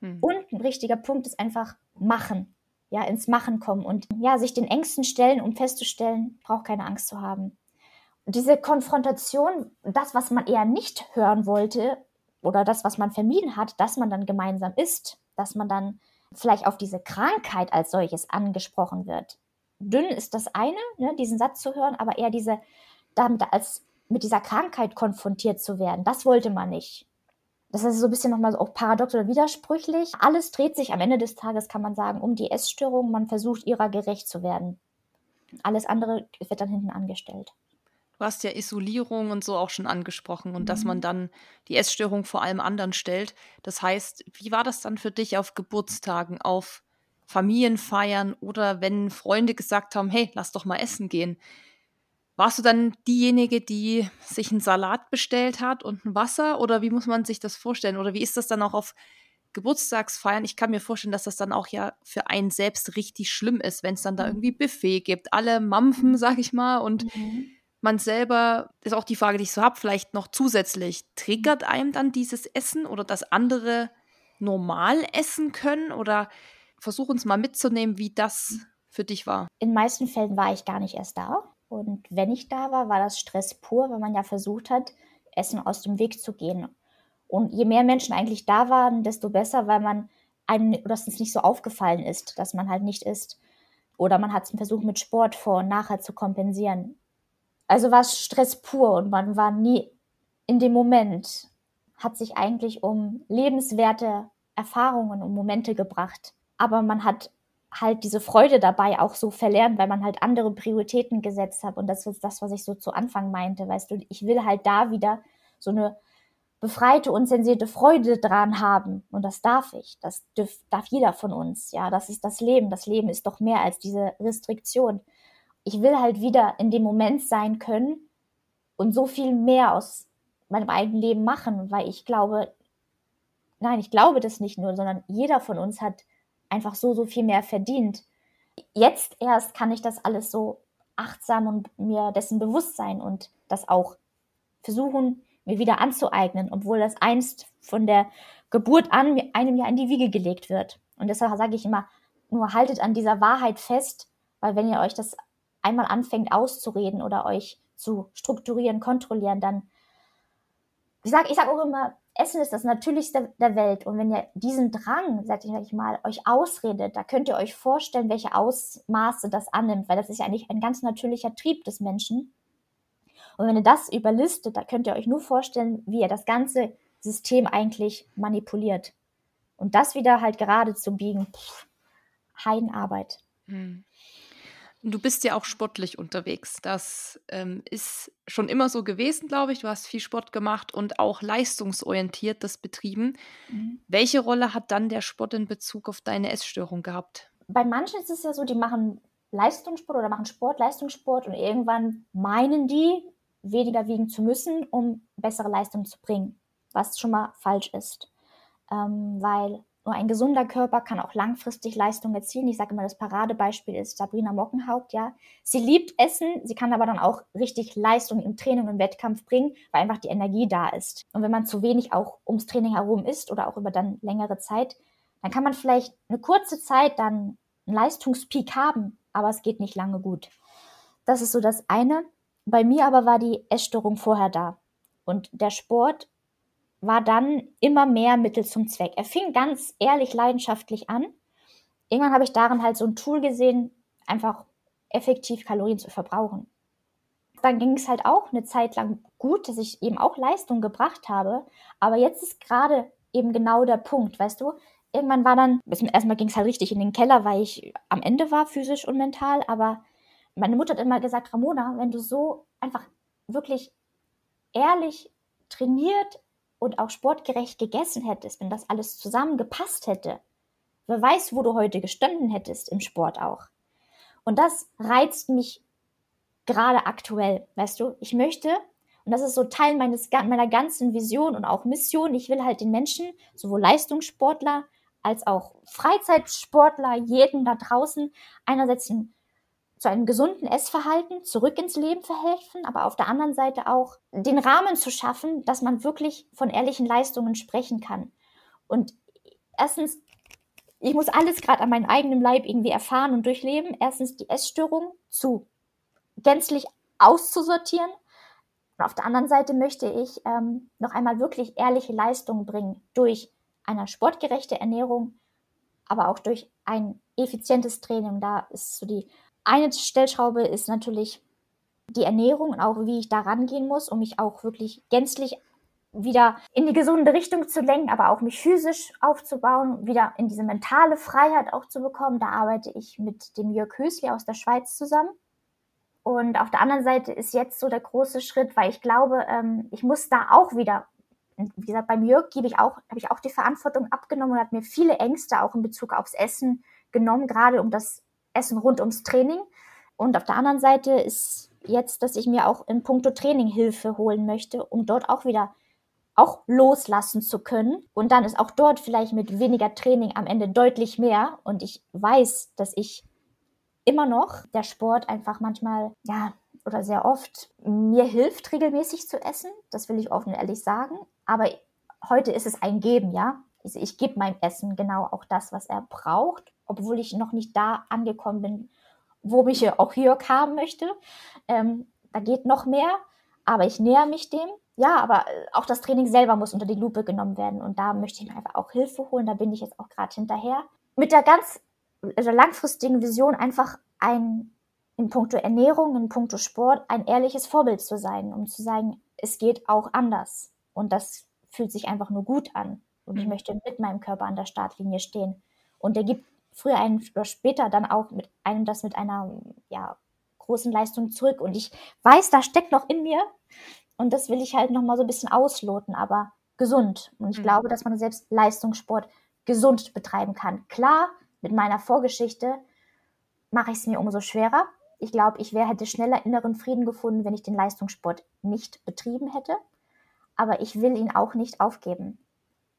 Hm. Und ein richtiger Punkt ist einfach machen. Ja, ins Machen kommen und ja, sich den Ängsten stellen, um festzustellen, braucht keine Angst zu haben diese Konfrontation, das, was man eher nicht hören wollte oder das, was man vermieden hat, dass man dann gemeinsam isst, dass man dann vielleicht auf diese Krankheit als solches angesprochen wird. Dünn ist das eine, ne, diesen Satz zu hören, aber eher diese, damit als mit dieser Krankheit konfrontiert zu werden, das wollte man nicht. Das ist so ein bisschen nochmal auch paradox oder widersprüchlich. Alles dreht sich am Ende des Tages, kann man sagen, um die Essstörung. Man versucht ihrer gerecht zu werden. Alles andere wird dann hinten angestellt. Du hast ja Isolierung und so auch schon angesprochen und mhm. dass man mhm. dann die Essstörung vor allem anderen stellt. Das heißt, wie war das dann für dich auf Geburtstagen, auf Familienfeiern oder wenn Freunde gesagt haben, hey, lass doch mal essen gehen? Warst du dann diejenige, die sich einen Salat bestellt hat und ein Wasser oder wie muss man sich das vorstellen? Oder wie ist das dann auch auf Geburtstagsfeiern? Ich kann mir vorstellen, dass das dann auch ja für einen selbst richtig schlimm ist, wenn es dann da mhm. irgendwie Buffet gibt. Alle mampfen, sag ich mal, und mhm man selber, ist auch die Frage, die ich so habe, vielleicht noch zusätzlich, triggert einem dann dieses Essen oder das andere normal essen können? Oder versuch uns mal mitzunehmen, wie das für dich war. In meisten Fällen war ich gar nicht erst da. Und wenn ich da war, war das Stress pur, weil man ja versucht hat, Essen aus dem Weg zu gehen. Und je mehr Menschen eigentlich da waren, desto besser, weil man einem, oder es nicht so aufgefallen ist, dass man halt nicht isst. Oder man hat es versucht, mit Sport vor und nachher zu kompensieren. Also war es Stress pur und man war nie in dem Moment, hat sich eigentlich um lebenswerte Erfahrungen und Momente gebracht. Aber man hat halt diese Freude dabei auch so verlernt, weil man halt andere Prioritäten gesetzt hat. Und das ist das, was ich so zu Anfang meinte. Weißt du, ich will halt da wieder so eine befreite, unzensierte Freude dran haben. Und das darf ich. Das darf, darf jeder von uns. Ja, das ist das Leben. Das Leben ist doch mehr als diese Restriktion ich will halt wieder in dem Moment sein können und so viel mehr aus meinem eigenen Leben machen, weil ich glaube, nein, ich glaube das nicht nur, sondern jeder von uns hat einfach so, so viel mehr verdient. Jetzt erst kann ich das alles so achtsam und mir dessen bewusst sein und das auch versuchen, mir wieder anzueignen, obwohl das einst von der Geburt an einem ja in die Wiege gelegt wird. Und deshalb sage ich immer, nur haltet an dieser Wahrheit fest, weil wenn ihr euch das einmal anfängt auszureden oder euch zu strukturieren, kontrollieren, dann ich sage ich sag auch immer, Essen ist das Natürlichste der Welt. Und wenn ihr diesen Drang, sag ich mal, euch ausredet, da könnt ihr euch vorstellen, welche Ausmaße das annimmt, weil das ist ja eigentlich ein ganz natürlicher Trieb des Menschen. Und wenn ihr das überlistet, da könnt ihr euch nur vorstellen, wie ihr das ganze System eigentlich manipuliert. Und das wieder halt gerade zu biegen, pff, Heidenarbeit. Hm. Du bist ja auch sportlich unterwegs. Das ähm, ist schon immer so gewesen, glaube ich. Du hast viel Sport gemacht und auch leistungsorientiert das betrieben. Mhm. Welche Rolle hat dann der Sport in Bezug auf deine Essstörung gehabt? Bei manchen ist es ja so, die machen Leistungssport oder machen Sport, Leistungssport und irgendwann meinen die, weniger wiegen zu müssen, um bessere Leistung zu bringen, was schon mal falsch ist. Ähm, weil nur ein gesunder Körper kann auch langfristig Leistung erzielen. Ich sage immer, das Paradebeispiel ist Sabrina Mockenhaupt, ja. Sie liebt Essen, sie kann aber dann auch richtig Leistung im Training und im Wettkampf bringen, weil einfach die Energie da ist. Und wenn man zu wenig auch ums Training herum isst oder auch über dann längere Zeit, dann kann man vielleicht eine kurze Zeit dann einen Leistungspeak haben, aber es geht nicht lange gut. Das ist so das eine. Bei mir aber war die Essstörung vorher da. Und der Sport war dann immer mehr Mittel zum Zweck. Er fing ganz ehrlich leidenschaftlich an. Irgendwann habe ich darin halt so ein Tool gesehen, einfach effektiv Kalorien zu verbrauchen. Dann ging es halt auch eine Zeit lang gut, dass ich eben auch Leistung gebracht habe. Aber jetzt ist gerade eben genau der Punkt, weißt du? Irgendwann war dann, erstmal ging es halt richtig in den Keller, weil ich am Ende war, physisch und mental. Aber meine Mutter hat immer gesagt, Ramona, wenn du so einfach wirklich ehrlich trainiert und auch sportgerecht gegessen hättest, wenn das alles zusammengepasst hätte, wer weiß, wo du heute gestanden hättest im Sport auch. Und das reizt mich gerade aktuell, weißt du? Ich möchte, und das ist so Teil meines, meiner ganzen Vision und auch Mission, ich will halt den Menschen, sowohl Leistungssportler als auch Freizeitsportler, jeden da draußen, einerseits ein zu einem gesunden Essverhalten zurück ins Leben verhelfen, aber auf der anderen Seite auch den Rahmen zu schaffen, dass man wirklich von ehrlichen Leistungen sprechen kann. Und erstens, ich muss alles gerade an meinem eigenen Leib irgendwie erfahren und durchleben. Erstens die Essstörung zu gänzlich auszusortieren. Und auf der anderen Seite möchte ich ähm, noch einmal wirklich ehrliche Leistungen bringen durch eine sportgerechte Ernährung, aber auch durch ein effizientes Training. Da ist so die eine Stellschraube ist natürlich die Ernährung und auch wie ich da rangehen muss, um mich auch wirklich gänzlich wieder in die gesunde Richtung zu lenken, aber auch mich physisch aufzubauen, wieder in diese mentale Freiheit auch zu bekommen. Da arbeite ich mit dem Jörg Hösli aus der Schweiz zusammen. Und auf der anderen Seite ist jetzt so der große Schritt, weil ich glaube, ähm, ich muss da auch wieder, wie gesagt, beim Jörg gebe ich auch, habe ich auch die Verantwortung abgenommen und hat mir viele Ängste auch in Bezug aufs Essen genommen, gerade um das Essen rund ums Training. Und auf der anderen Seite ist jetzt, dass ich mir auch in puncto Training Hilfe holen möchte, um dort auch wieder auch loslassen zu können. Und dann ist auch dort vielleicht mit weniger Training am Ende deutlich mehr. Und ich weiß, dass ich immer noch der Sport einfach manchmal, ja, oder sehr oft mir hilft, regelmäßig zu essen. Das will ich offen und ehrlich sagen. Aber heute ist es ein Geben, ja. Also ich gebe meinem Essen genau auch das, was er braucht obwohl ich noch nicht da angekommen bin, wo mich auch Jörg haben möchte. Ähm, da geht noch mehr, aber ich näher mich dem. Ja, aber äh, auch das Training selber muss unter die Lupe genommen werden und da möchte ich mir einfach auch Hilfe holen. Da bin ich jetzt auch gerade hinterher. Mit der ganz also langfristigen Vision einfach ein in puncto Ernährung, in puncto Sport ein ehrliches Vorbild zu sein, um zu sagen, es geht auch anders. Und das fühlt sich einfach nur gut an. Und ich mhm. möchte mit meinem Körper an der Startlinie stehen. Und der gibt früher einen oder später dann auch mit einem das mit einer ja, großen Leistung zurück. Und ich weiß, da steckt noch in mir und das will ich halt nochmal so ein bisschen ausloten, aber gesund. Und ich mhm. glaube, dass man selbst Leistungssport gesund betreiben kann. Klar, mit meiner Vorgeschichte mache ich es mir umso schwerer. Ich glaube, ich wäre, hätte schneller inneren Frieden gefunden, wenn ich den Leistungssport nicht betrieben hätte. Aber ich will ihn auch nicht aufgeben.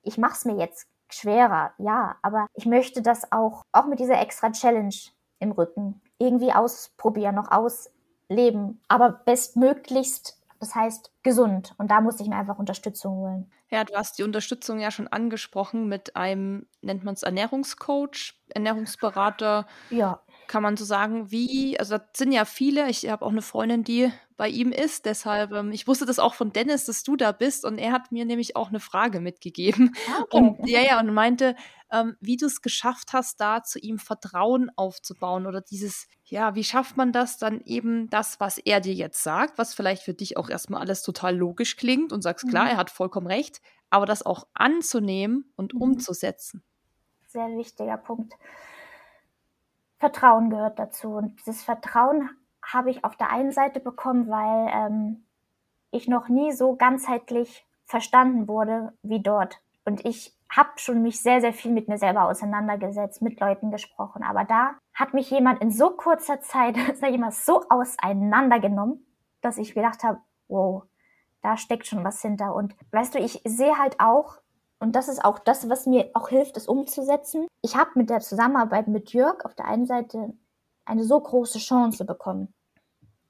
Ich mache es mir jetzt schwerer, ja, aber ich möchte das auch, auch mit dieser extra Challenge im Rücken irgendwie ausprobieren, noch ausleben, aber bestmöglichst, das heißt gesund. Und da muss ich mir einfach Unterstützung holen. Ja, du hast die Unterstützung ja schon angesprochen mit einem, nennt man es Ernährungscoach, Ernährungsberater. Ja. Kann man so sagen, wie, also das sind ja viele, ich habe auch eine Freundin, die bei ihm ist. Deshalb, ähm, ich wusste das auch von Dennis, dass du da bist und er hat mir nämlich auch eine Frage mitgegeben. Ah, okay. Und ja, ja, und meinte, ähm, wie du es geschafft hast, da zu ihm Vertrauen aufzubauen oder dieses, ja, wie schafft man das dann eben das, was er dir jetzt sagt, was vielleicht für dich auch erstmal alles total logisch klingt und sagst, klar, mhm. er hat vollkommen recht, aber das auch anzunehmen und mhm. umzusetzen. Sehr wichtiger Punkt. Vertrauen gehört dazu. Und dieses Vertrauen habe ich auf der einen Seite bekommen, weil ähm, ich noch nie so ganzheitlich verstanden wurde wie dort. Und ich habe schon mich sehr, sehr viel mit mir selber auseinandergesetzt, mit Leuten gesprochen. Aber da hat mich jemand in so kurzer Zeit, sag ich mal, so auseinandergenommen, dass ich gedacht habe, wow, da steckt schon was hinter. Und weißt du, ich sehe halt auch, und das ist auch das, was mir auch hilft, es umzusetzen. Ich habe mit der Zusammenarbeit mit Jörg auf der einen Seite eine so große Chance bekommen.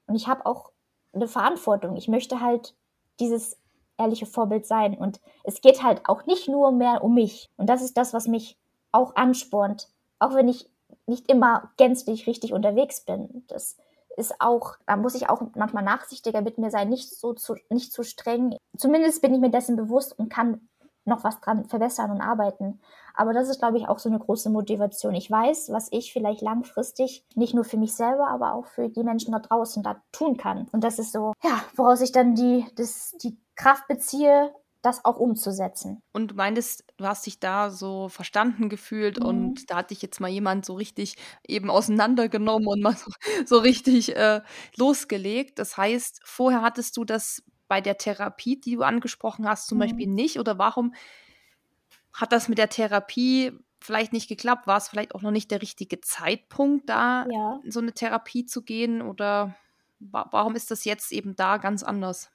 Und ich habe auch eine Verantwortung. Ich möchte halt dieses ehrliche Vorbild sein. Und es geht halt auch nicht nur mehr um mich. Und das ist das, was mich auch anspornt. Auch wenn ich nicht immer gänzlich richtig unterwegs bin. Das ist auch, da muss ich auch manchmal nachsichtiger mit mir sein, nicht so zu, nicht zu streng. Zumindest bin ich mir dessen bewusst und kann noch was dran verbessern und arbeiten. Aber das ist, glaube ich, auch so eine große Motivation. Ich weiß, was ich vielleicht langfristig nicht nur für mich selber, aber auch für die Menschen da draußen da tun kann. Und das ist so, ja, woraus ich dann die, das, die Kraft beziehe, das auch umzusetzen. Und du meintest, du hast dich da so verstanden gefühlt mhm. und da hat dich jetzt mal jemand so richtig eben auseinandergenommen und mal so, so richtig äh, losgelegt. Das heißt, vorher hattest du das bei der Therapie, die du angesprochen hast, zum mhm. Beispiel nicht? Oder warum hat das mit der Therapie vielleicht nicht geklappt? War es vielleicht auch noch nicht der richtige Zeitpunkt, da ja. in so eine Therapie zu gehen? Oder wa warum ist das jetzt eben da ganz anders?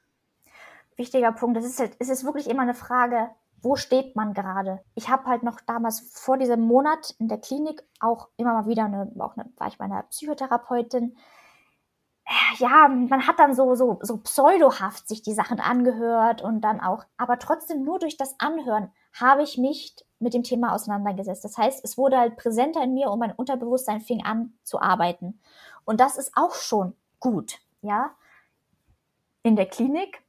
Wichtiger Punkt. Es ist, halt, es ist wirklich immer eine Frage, wo steht man gerade? Ich habe halt noch damals vor diesem Monat in der Klinik auch immer mal wieder eine, auch eine, war ich bei einer Psychotherapeutin, ja, man hat dann so, so, so pseudohaft sich die Sachen angehört und dann auch, aber trotzdem nur durch das Anhören habe ich mich mit dem Thema auseinandergesetzt. Das heißt, es wurde halt präsenter in mir und mein Unterbewusstsein fing an zu arbeiten. Und das ist auch schon gut, ja. In der Klinik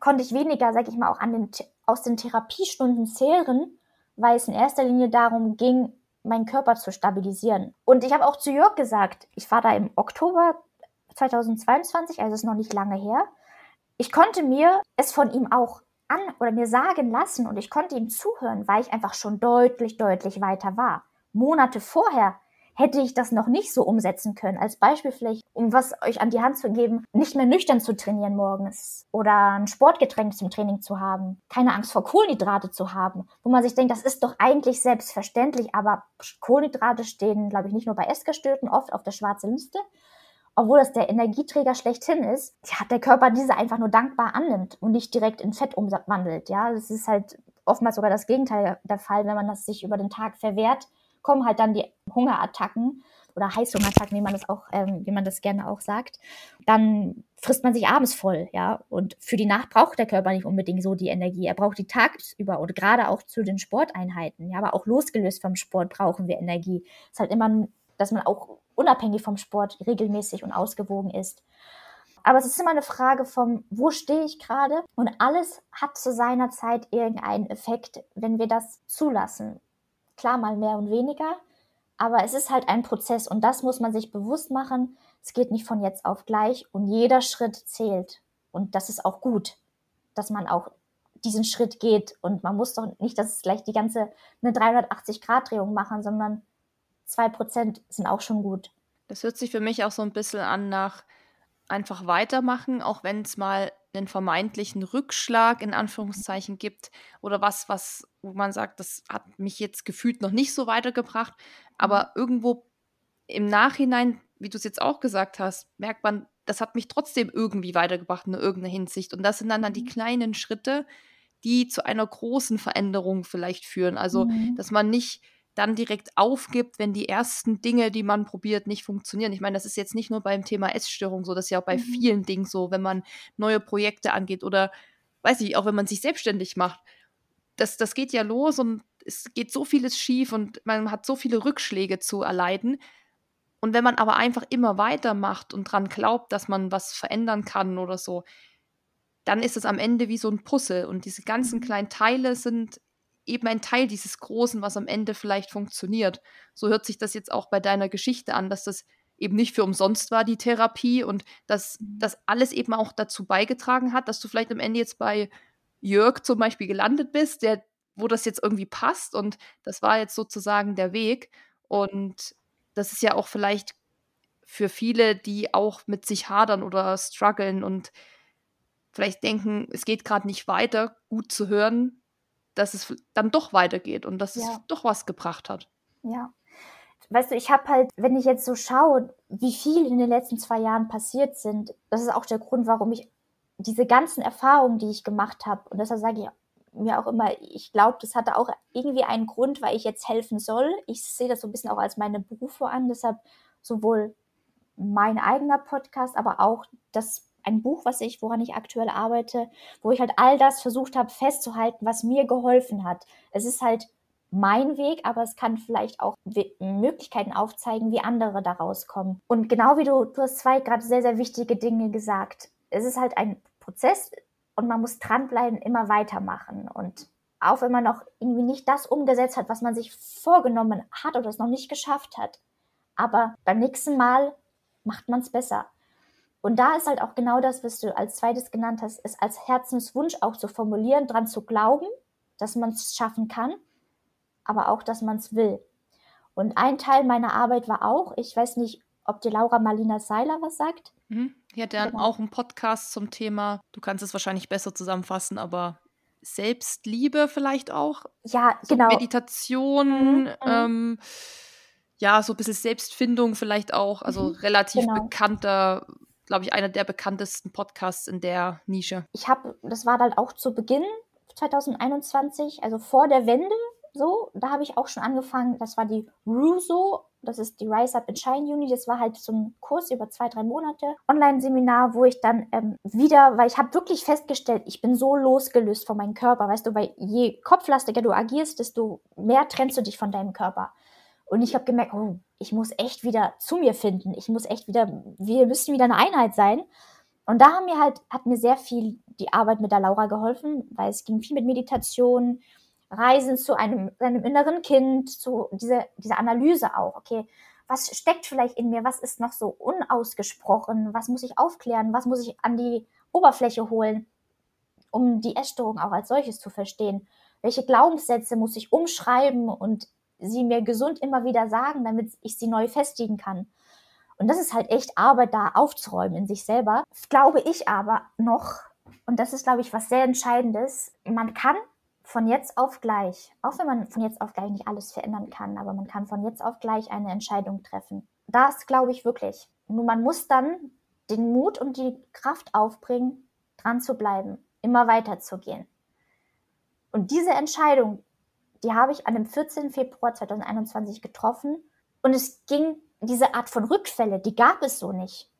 konnte ich weniger, sag ich mal, auch an den, aus den Therapiestunden zehren, weil es in erster Linie darum ging, meinen Körper zu stabilisieren. Und ich habe auch zu Jörg gesagt, ich war da im Oktober 2022, also ist noch nicht lange her. Ich konnte mir es von ihm auch an oder mir sagen lassen und ich konnte ihm zuhören, weil ich einfach schon deutlich, deutlich weiter war. Monate vorher hätte ich das noch nicht so umsetzen können. Als Beispiel vielleicht, um was euch an die Hand zu geben, nicht mehr nüchtern zu trainieren morgens oder ein Sportgetränk zum Training zu haben, keine Angst vor Kohlenhydrate zu haben, wo man sich denkt, das ist doch eigentlich selbstverständlich, aber Kohlenhydrate stehen, glaube ich, nicht nur bei Essgestörten oft auf der schwarzen Liste, obwohl das der Energieträger schlechthin ist, ja, der Körper diese einfach nur dankbar annimmt und nicht direkt in Fett umwandelt. Ja, das ist halt oftmals sogar das Gegenteil der Fall, wenn man das sich über den Tag verwehrt, kommen halt dann die Hungerattacken oder Heißhungerattacken, wie man das auch, ähm, wie man das gerne auch sagt. Dann frisst man sich abends voll, ja. Und für die Nacht braucht der Körper nicht unbedingt so die Energie. Er braucht die tagsüber oder gerade auch zu den Sporteinheiten, ja. Aber auch losgelöst vom Sport brauchen wir Energie. Ist halt immer, dass man auch unabhängig vom Sport regelmäßig und ausgewogen ist. Aber es ist immer eine Frage vom, wo stehe ich gerade? Und alles hat zu seiner Zeit irgendeinen Effekt, wenn wir das zulassen. Klar, mal mehr und weniger, aber es ist halt ein Prozess und das muss man sich bewusst machen. Es geht nicht von jetzt auf gleich und jeder Schritt zählt. Und das ist auch gut, dass man auch diesen Schritt geht und man muss doch nicht, dass es gleich die ganze eine 380-Grad-Drehung machen, sondern zwei Prozent sind auch schon gut. Das hört sich für mich auch so ein bisschen an nach einfach weitermachen, auch wenn es mal einen vermeintlichen Rückschlag in Anführungszeichen gibt oder was, was, wo man sagt, das hat mich jetzt gefühlt noch nicht so weitergebracht, aber mhm. irgendwo im Nachhinein, wie du es jetzt auch gesagt hast, merkt man, das hat mich trotzdem irgendwie weitergebracht in irgendeiner Hinsicht. Und das sind dann, dann die mhm. kleinen Schritte, die zu einer großen Veränderung vielleicht führen. Also, mhm. dass man nicht dann direkt aufgibt, wenn die ersten Dinge, die man probiert, nicht funktionieren. Ich meine, das ist jetzt nicht nur beim Thema Essstörung so, das ist ja auch bei mhm. vielen Dingen so, wenn man neue Projekte angeht oder weiß ich, auch wenn man sich selbstständig macht. Das, das geht ja los und es geht so vieles schief und man hat so viele Rückschläge zu erleiden. Und wenn man aber einfach immer weitermacht und dran glaubt, dass man was verändern kann oder so, dann ist es am Ende wie so ein Puzzle und diese ganzen kleinen Teile sind eben ein Teil dieses Großen, was am Ende vielleicht funktioniert. So hört sich das jetzt auch bei deiner Geschichte an, dass das eben nicht für umsonst war, die Therapie, und dass mhm. das alles eben auch dazu beigetragen hat, dass du vielleicht am Ende jetzt bei Jörg zum Beispiel gelandet bist, der, wo das jetzt irgendwie passt und das war jetzt sozusagen der Weg. Und das ist ja auch vielleicht für viele, die auch mit sich hadern oder strugglen und vielleicht denken, es geht gerade nicht weiter, gut zu hören, dass es dann doch weitergeht und dass ja. es doch was gebracht hat. Ja. Weißt du, ich habe halt, wenn ich jetzt so schaue, wie viel in den letzten zwei Jahren passiert sind, das ist auch der Grund, warum ich diese ganzen Erfahrungen, die ich gemacht habe, und deshalb sage ich mir auch immer, ich glaube, das hatte auch irgendwie einen Grund, weil ich jetzt helfen soll. Ich sehe das so ein bisschen auch als meine Berufe an, deshalb sowohl mein eigener Podcast, aber auch das ein Buch, was ich, woran ich aktuell arbeite, wo ich halt all das versucht habe festzuhalten, was mir geholfen hat. Es ist halt mein Weg, aber es kann vielleicht auch Möglichkeiten aufzeigen, wie andere da rauskommen. Und genau wie du, du hast zwei gerade sehr, sehr wichtige Dinge gesagt. Es ist halt ein Prozess und man muss dranbleiben, immer weitermachen. Und auch wenn man noch irgendwie nicht das umgesetzt hat, was man sich vorgenommen hat oder es noch nicht geschafft hat. Aber beim nächsten Mal macht man es besser. Und da ist halt auch genau das, was du als zweites genannt hast, ist als Herzenswunsch auch zu formulieren, dran zu glauben, dass man es schaffen kann, aber auch, dass man es will. Und ein Teil meiner Arbeit war auch, ich weiß nicht, ob dir Laura Marlina Seiler was sagt. Mhm. Die hat ja genau. auch einen Podcast zum Thema, du kannst es wahrscheinlich besser zusammenfassen, aber Selbstliebe vielleicht auch. Ja, so genau. Meditation, mhm. mhm. ähm, ja, so ein bisschen Selbstfindung vielleicht auch. Also mhm. relativ genau. bekannter, glaube ich, einer der bekanntesten Podcasts in der Nische. Ich habe, das war dann auch zu Beginn 2021, also vor der Wende so, da habe ich auch schon angefangen, das war die Russo, das ist die Rise Up and Shine Uni, das war halt so ein Kurs über zwei, drei Monate, Online-Seminar, wo ich dann ähm, wieder, weil ich habe wirklich festgestellt, ich bin so losgelöst von meinem Körper, weißt du, weil je kopflastiger du agierst, desto mehr trennst du dich von deinem Körper. Und ich habe gemerkt, oh, ich muss echt wieder zu mir finden. Ich muss echt wieder, wir müssen wieder eine Einheit sein. Und da haben mir halt, hat mir sehr viel die Arbeit mit der Laura geholfen, weil es ging viel mit Meditation, Reisen zu einem, seinem inneren Kind, zu dieser, dieser Analyse auch, okay, was steckt vielleicht in mir, was ist noch so unausgesprochen, was muss ich aufklären, was muss ich an die Oberfläche holen, um die Essstörung auch als solches zu verstehen. Welche Glaubenssätze muss ich umschreiben und sie mir gesund immer wieder sagen, damit ich sie neu festigen kann. Und das ist halt echt Arbeit, da aufzuräumen in sich selber. glaube ich aber noch, und das ist, glaube ich, was sehr Entscheidendes, man kann von jetzt auf gleich, auch wenn man von jetzt auf gleich nicht alles verändern kann, aber man kann von jetzt auf gleich eine Entscheidung treffen. Das glaube ich wirklich. Nur man muss dann den Mut und die Kraft aufbringen, dran zu bleiben, immer weiterzugehen. Und diese Entscheidung, die habe ich an dem 14. Februar 2021 getroffen. Und es ging, diese Art von Rückfälle, die gab es so nicht.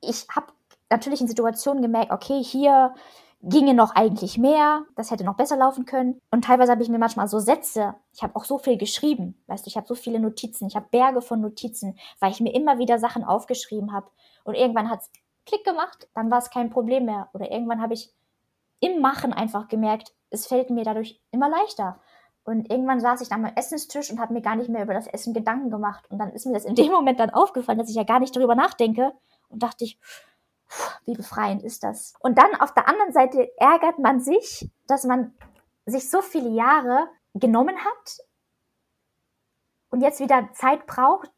Ich habe natürlich in Situationen gemerkt, okay, hier ginge noch eigentlich mehr, das hätte noch besser laufen können. Und teilweise habe ich mir manchmal so Sätze, ich habe auch so viel geschrieben, weißt du, ich habe so viele Notizen, ich habe Berge von Notizen, weil ich mir immer wieder Sachen aufgeschrieben habe. Und irgendwann hat es Klick gemacht, dann war es kein Problem mehr. Oder irgendwann habe ich im Machen einfach gemerkt, es fällt mir dadurch immer leichter. Und irgendwann saß ich dann am Essenstisch und habe mir gar nicht mehr über das Essen Gedanken gemacht. Und dann ist mir das in dem Moment dann aufgefallen, dass ich ja gar nicht darüber nachdenke. Und dachte ich, wie befreiend ist das? Und dann auf der anderen Seite ärgert man sich, dass man sich so viele Jahre genommen hat und jetzt wieder Zeit braucht,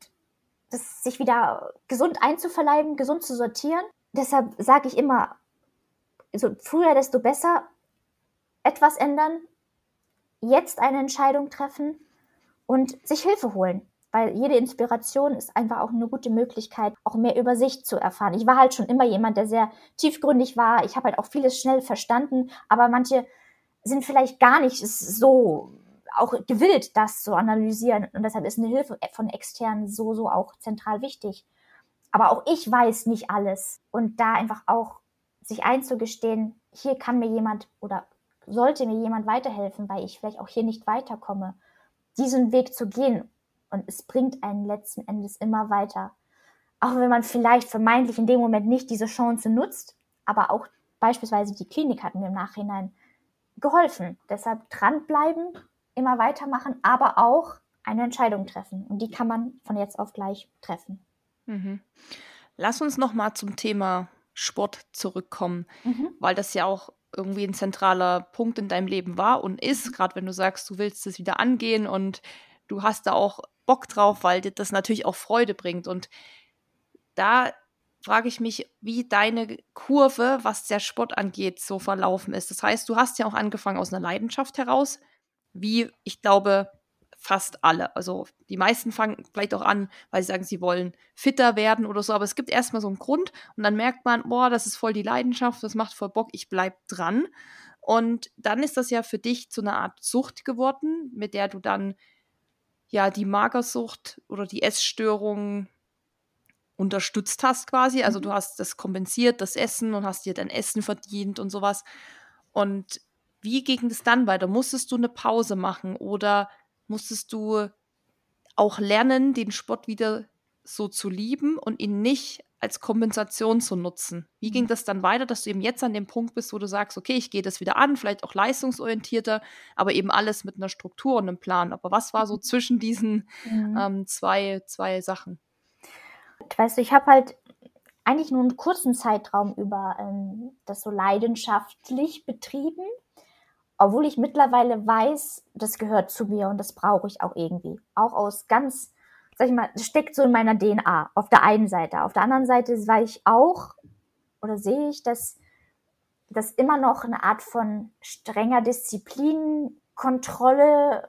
das sich wieder gesund einzuverleiben, gesund zu sortieren. Deshalb sage ich immer, so früher desto besser etwas ändern, jetzt eine Entscheidung treffen und sich Hilfe holen weil jede Inspiration ist einfach auch eine gute Möglichkeit, auch mehr über sich zu erfahren. Ich war halt schon immer jemand, der sehr tiefgründig war. Ich habe halt auch vieles schnell verstanden, aber manche sind vielleicht gar nicht so auch gewillt, das zu analysieren. Und deshalb ist eine Hilfe von externen so, so auch zentral wichtig. Aber auch ich weiß nicht alles. Und da einfach auch sich einzugestehen, hier kann mir jemand oder sollte mir jemand weiterhelfen, weil ich vielleicht auch hier nicht weiterkomme. Diesen Weg zu gehen Und es bringt einen letzten Endes immer weiter. Auch wenn man vielleicht vermeintlich in dem Moment nicht diese Chance nutzt, aber auch beispielsweise die Klinik hat mir im Nachhinein geholfen. Deshalb dranbleiben, immer weitermachen, aber auch eine Entscheidung treffen. Und die kann man von jetzt auf gleich treffen. Mhm. Lass uns noch mal zum Thema Sport zurückkommen, mhm. weil das ja auch irgendwie ein zentraler Punkt in deinem Leben war und ist, mhm. gerade wenn du sagst, du willst es wieder angehen und du hast da auch Bock drauf, weil dir das natürlich auch Freude bringt. Und da frage ich mich, wie deine Kurve, was der Sport angeht, so verlaufen ist. Das heißt, du hast ja auch angefangen aus einer Leidenschaft heraus, wie ich glaube, fast alle. Also die meisten fangen vielleicht auch an, weil sie sagen, sie wollen fitter werden oder so, aber es gibt erstmal so einen Grund und dann merkt man, boah, das ist voll die Leidenschaft, das macht voll Bock, ich bleib dran. Und dann ist das ja für dich zu einer Art Sucht geworden, mit der du dann ja die Magersucht oder die Essstörung unterstützt hast quasi. Also mhm. du hast das kompensiert, das Essen und hast dir dein Essen verdient und sowas. Und wie ging es dann weiter? Musstest du eine Pause machen oder musstest du auch lernen, den Sport wieder so zu lieben und ihn nicht als Kompensation zu nutzen. Wie ging mhm. das dann weiter, dass du eben jetzt an dem Punkt bist, wo du sagst, okay, ich gehe das wieder an, vielleicht auch leistungsorientierter, aber eben alles mit einer Struktur und einem Plan. Aber was war so mhm. zwischen diesen mhm. ähm, zwei, zwei Sachen? Weißt du, ich habe halt eigentlich nur einen kurzen Zeitraum über ähm, das so leidenschaftlich betrieben obwohl ich mittlerweile weiß, das gehört zu mir und das brauche ich auch irgendwie. Auch aus ganz, sag ich mal, das steckt so in meiner DNA auf der einen Seite. Auf der anderen Seite war ich auch oder sehe ich, dass das immer noch eine Art von strenger Disziplin, Kontrolle,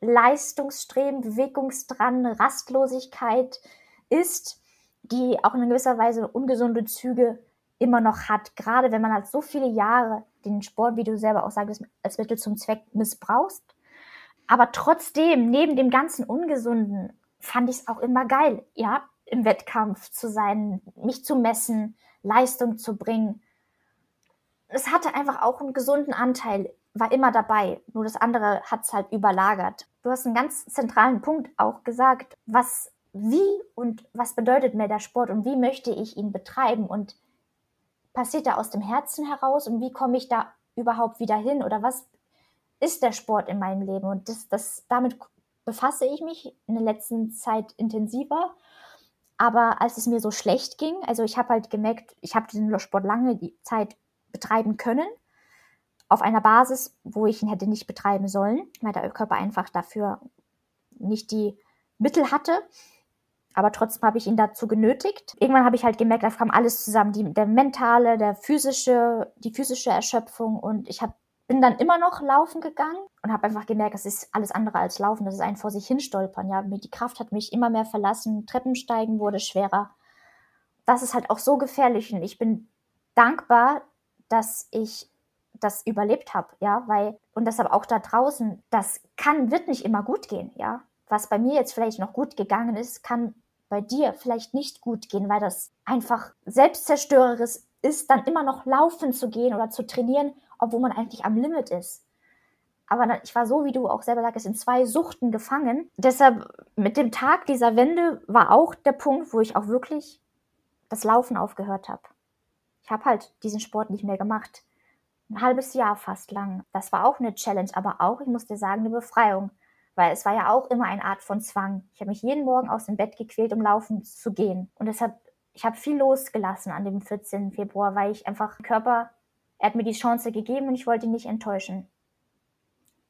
Leistungsstreben, Bewegungsdrang, Rastlosigkeit ist, die auch in gewisser Weise ungesunde Züge immer noch hat, gerade wenn man halt so viele Jahre den Sport, wie du selber auch sagst, als Mittel zum Zweck missbrauchst. Aber trotzdem, neben dem ganzen Ungesunden, fand ich es auch immer geil, ja, im Wettkampf zu sein, mich zu messen, Leistung zu bringen. Es hatte einfach auch einen gesunden Anteil, war immer dabei. Nur das andere hat es halt überlagert. Du hast einen ganz zentralen Punkt auch gesagt, was, wie und was bedeutet mir der Sport und wie möchte ich ihn betreiben und passiert da aus dem Herzen heraus und wie komme ich da überhaupt wieder hin oder was ist der Sport in meinem Leben? Und das, das, damit befasse ich mich in der letzten Zeit intensiver. Aber als es mir so schlecht ging, also ich habe halt gemerkt, ich habe diesen Sport lange die Zeit betreiben können, auf einer Basis, wo ich ihn hätte nicht betreiben sollen, weil der Körper einfach dafür nicht die Mittel hatte. Aber trotzdem habe ich ihn dazu genötigt. Irgendwann habe ich halt gemerkt, da kam alles zusammen. Die, der mentale, der physische, die physische Erschöpfung. Und ich hab, bin dann immer noch laufen gegangen und habe einfach gemerkt, das ist alles andere als laufen. Das ist ein vor sich hinstolpern. Ja, die Kraft hat mich immer mehr verlassen. Treppensteigen wurde schwerer. Das ist halt auch so gefährlich. Und ich bin dankbar, dass ich das überlebt habe, ja, weil, und deshalb auch da draußen, das kann, wird nicht immer gut gehen, ja. Was bei mir jetzt vielleicht noch gut gegangen ist, kann bei dir vielleicht nicht gut gehen, weil das einfach selbstzerstörerisch ist, dann immer noch laufen zu gehen oder zu trainieren, obwohl man eigentlich am Limit ist. Aber ich war so, wie du auch selber sagst, in zwei Suchten gefangen. Deshalb mit dem Tag dieser Wende war auch der Punkt, wo ich auch wirklich das Laufen aufgehört habe. Ich habe halt diesen Sport nicht mehr gemacht. Ein halbes Jahr fast lang. Das war auch eine Challenge, aber auch, ich muss dir sagen, eine Befreiung weil es war ja auch immer eine Art von Zwang. Ich habe mich jeden Morgen aus dem Bett gequält, um laufen zu gehen. Und deshalb, ich habe viel losgelassen an dem 14. Februar, weil ich einfach, Körper, er hat mir die Chance gegeben und ich wollte ihn nicht enttäuschen.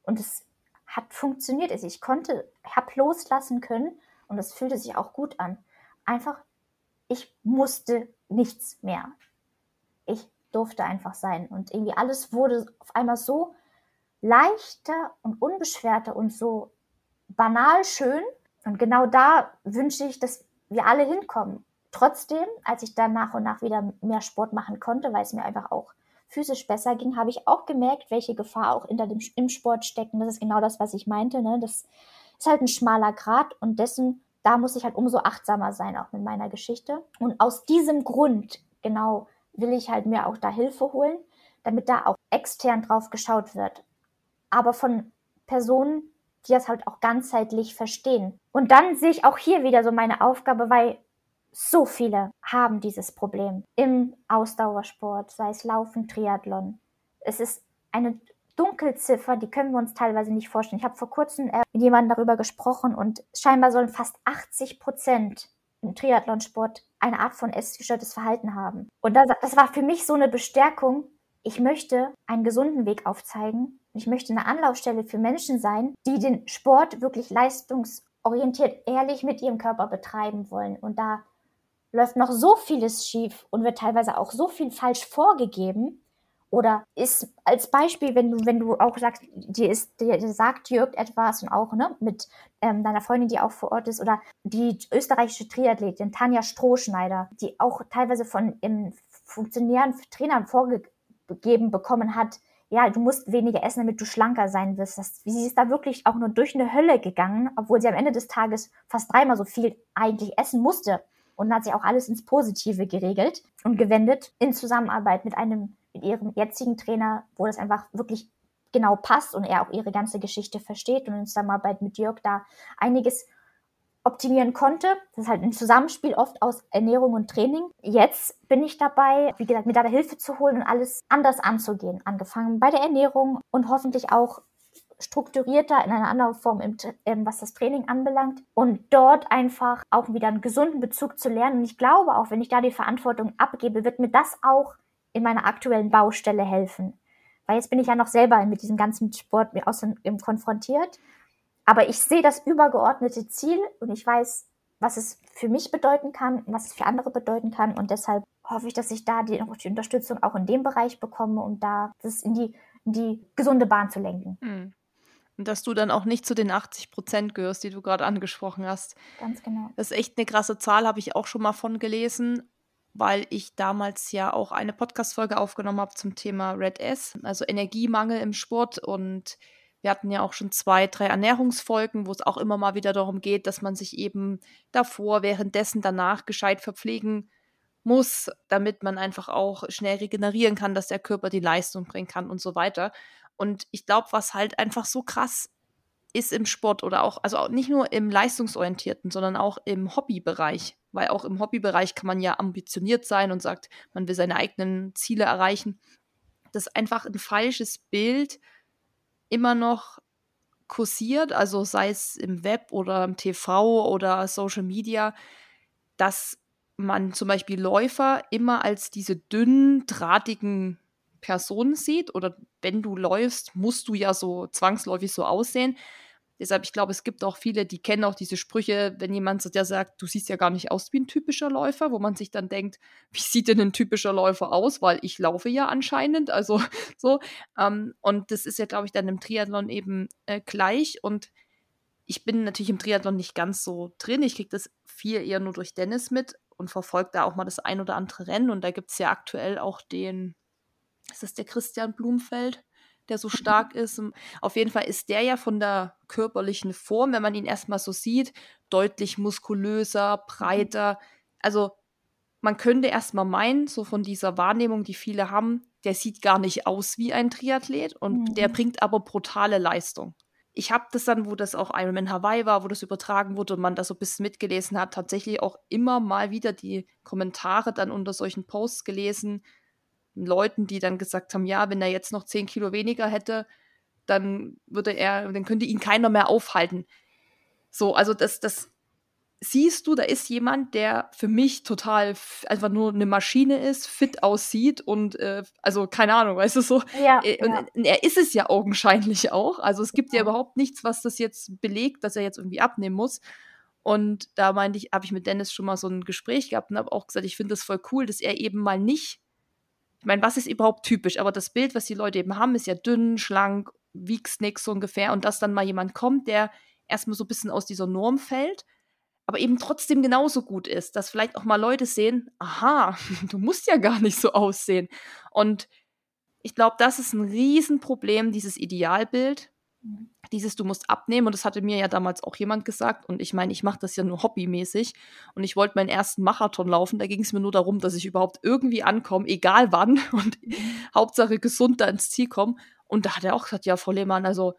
Und es hat funktioniert. Also ich konnte, habe loslassen können und es fühlte sich auch gut an. Einfach, ich musste nichts mehr. Ich durfte einfach sein. Und irgendwie alles wurde auf einmal so leichter und unbeschwerter und so banal schön. Und genau da wünsche ich, dass wir alle hinkommen. Trotzdem, als ich dann nach und nach wieder mehr Sport machen konnte, weil es mir einfach auch physisch besser ging, habe ich auch gemerkt, welche Gefahr auch hinter dem im Sport steckt. Und das ist genau das, was ich meinte. Ne? Das ist halt ein schmaler Grat und dessen, da muss ich halt umso achtsamer sein, auch mit meiner Geschichte. Und aus diesem Grund, genau, will ich halt mir auch da Hilfe holen, damit da auch extern drauf geschaut wird. Aber von Personen, die das halt auch ganzheitlich verstehen. Und dann sehe ich auch hier wieder so meine Aufgabe, weil so viele haben dieses Problem im Ausdauersport, sei es Laufen, Triathlon. Es ist eine Dunkelziffer, die können wir uns teilweise nicht vorstellen. Ich habe vor kurzem äh, mit jemandem darüber gesprochen und scheinbar sollen fast 80 Prozent im Triathlonsport eine Art von essgestörtes Verhalten haben. Und das, das war für mich so eine Bestärkung. Ich möchte einen gesunden Weg aufzeigen. Ich möchte eine Anlaufstelle für Menschen sein, die den Sport wirklich leistungsorientiert, ehrlich mit ihrem Körper betreiben wollen. Und da läuft noch so vieles schief und wird teilweise auch so viel falsch vorgegeben, oder ist als Beispiel, wenn du, wenn du auch sagst, dir ist, dir, sagt Jörg etwas und auch ne, mit ähm, deiner Freundin, die auch vor Ort ist, oder die österreichische Triathletin Tanja Strohschneider, die auch teilweise von im funktionären Trainern vorgegeben bekommen hat, ja, du musst weniger essen, damit du schlanker sein wirst. Das, sie ist da wirklich auch nur durch eine Hölle gegangen, obwohl sie am Ende des Tages fast dreimal so viel eigentlich essen musste. Und hat sich auch alles ins Positive geregelt und gewendet in Zusammenarbeit mit einem mit ihrem jetzigen Trainer, wo das einfach wirklich genau passt und er auch ihre ganze Geschichte versteht und in Zusammenarbeit mit Jörg da einiges optimieren konnte. Das ist halt ein Zusammenspiel oft aus Ernährung und Training. Jetzt bin ich dabei, wie gesagt, mir da Hilfe zu holen und alles anders anzugehen. Angefangen bei der Ernährung und hoffentlich auch strukturierter in einer anderen Form, im, ähm, was das Training anbelangt. Und dort einfach auch wieder einen gesunden Bezug zu lernen. Und ich glaube auch, wenn ich da die Verantwortung abgebe, wird mir das auch in meiner aktuellen Baustelle helfen. Weil jetzt bin ich ja noch selber mit diesem ganzen Sport außerdem konfrontiert. Aber ich sehe das übergeordnete Ziel und ich weiß, was es für mich bedeuten kann und was es für andere bedeuten kann. Und deshalb hoffe ich, dass ich da die, die Unterstützung auch in dem Bereich bekomme, um da das in die, in die gesunde Bahn zu lenken. Mhm. Und dass du dann auch nicht zu den 80 Prozent gehörst, die du gerade angesprochen hast. Ganz genau. Das ist echt eine krasse Zahl, habe ich auch schon mal von gelesen weil ich damals ja auch eine Podcast-Folge aufgenommen habe zum Thema Red S, also Energiemangel im Sport. Und wir hatten ja auch schon zwei, drei Ernährungsfolgen, wo es auch immer mal wieder darum geht, dass man sich eben davor, währenddessen, danach gescheit verpflegen muss, damit man einfach auch schnell regenerieren kann, dass der Körper die Leistung bringen kann und so weiter. Und ich glaube, was halt einfach so krass ist im Sport oder auch, also auch nicht nur im leistungsorientierten, sondern auch im Hobbybereich, weil auch im Hobbybereich kann man ja ambitioniert sein und sagt, man will seine eigenen Ziele erreichen, dass einfach ein falsches Bild immer noch kursiert, also sei es im Web oder im TV oder Social Media, dass man zum Beispiel Läufer immer als diese dünnen, drahtigen Personen sieht oder wenn du läufst, musst du ja so zwangsläufig so aussehen. Deshalb, ich glaube, es gibt auch viele, die kennen auch diese Sprüche, wenn jemand so der sagt, du siehst ja gar nicht aus wie ein typischer Läufer, wo man sich dann denkt, wie sieht denn ein typischer Läufer aus? Weil ich laufe ja anscheinend, also so. Ähm, und das ist ja, glaube ich, dann im Triathlon eben äh, gleich. Und ich bin natürlich im Triathlon nicht ganz so drin. Ich kriege das viel eher nur durch Dennis mit und verfolge da auch mal das ein oder andere Rennen. Und da gibt es ja aktuell auch den, ist das der Christian Blumfeld? Der so stark ist. Auf jeden Fall ist der ja von der körperlichen Form, wenn man ihn erstmal so sieht, deutlich muskulöser, breiter. Also man könnte erstmal meinen, so von dieser Wahrnehmung, die viele haben, der sieht gar nicht aus wie ein Triathlet und mhm. der bringt aber brutale Leistung. Ich habe das dann, wo das auch Ironman Hawaii war, wo das übertragen wurde und man da so ein bisschen mitgelesen hat, tatsächlich auch immer mal wieder die Kommentare dann unter solchen Posts gelesen, Leuten, die dann gesagt haben, ja, wenn er jetzt noch zehn Kilo weniger hätte, dann würde er, dann könnte ihn keiner mehr aufhalten. So, also das, das siehst du, da ist jemand, der für mich total einfach nur eine Maschine ist, fit aussieht und äh, also keine Ahnung, weißt du so. Ja, äh, und ja. er ist es ja augenscheinlich auch. Also es gibt ja überhaupt nichts, was das jetzt belegt, dass er jetzt irgendwie abnehmen muss. Und da meinte ich, habe ich mit Dennis schon mal so ein Gespräch gehabt und habe auch gesagt, ich finde das voll cool, dass er eben mal nicht ich meine, was ist überhaupt typisch? Aber das Bild, was die Leute eben haben, ist ja dünn, schlank, wiegst nix so ungefähr. Und dass dann mal jemand kommt, der erstmal so ein bisschen aus dieser Norm fällt, aber eben trotzdem genauso gut ist, dass vielleicht auch mal Leute sehen, aha, du musst ja gar nicht so aussehen. Und ich glaube, das ist ein Riesenproblem, dieses Idealbild. Dieses, du musst abnehmen, und das hatte mir ja damals auch jemand gesagt. Und ich meine, ich mache das ja nur hobbymäßig. Und ich wollte meinen ersten Marathon laufen. Da ging es mir nur darum, dass ich überhaupt irgendwie ankomme, egal wann. Und mhm. Hauptsache gesund da ins Ziel komme. Und da hat er auch gesagt, ja, Frau Lehmann, also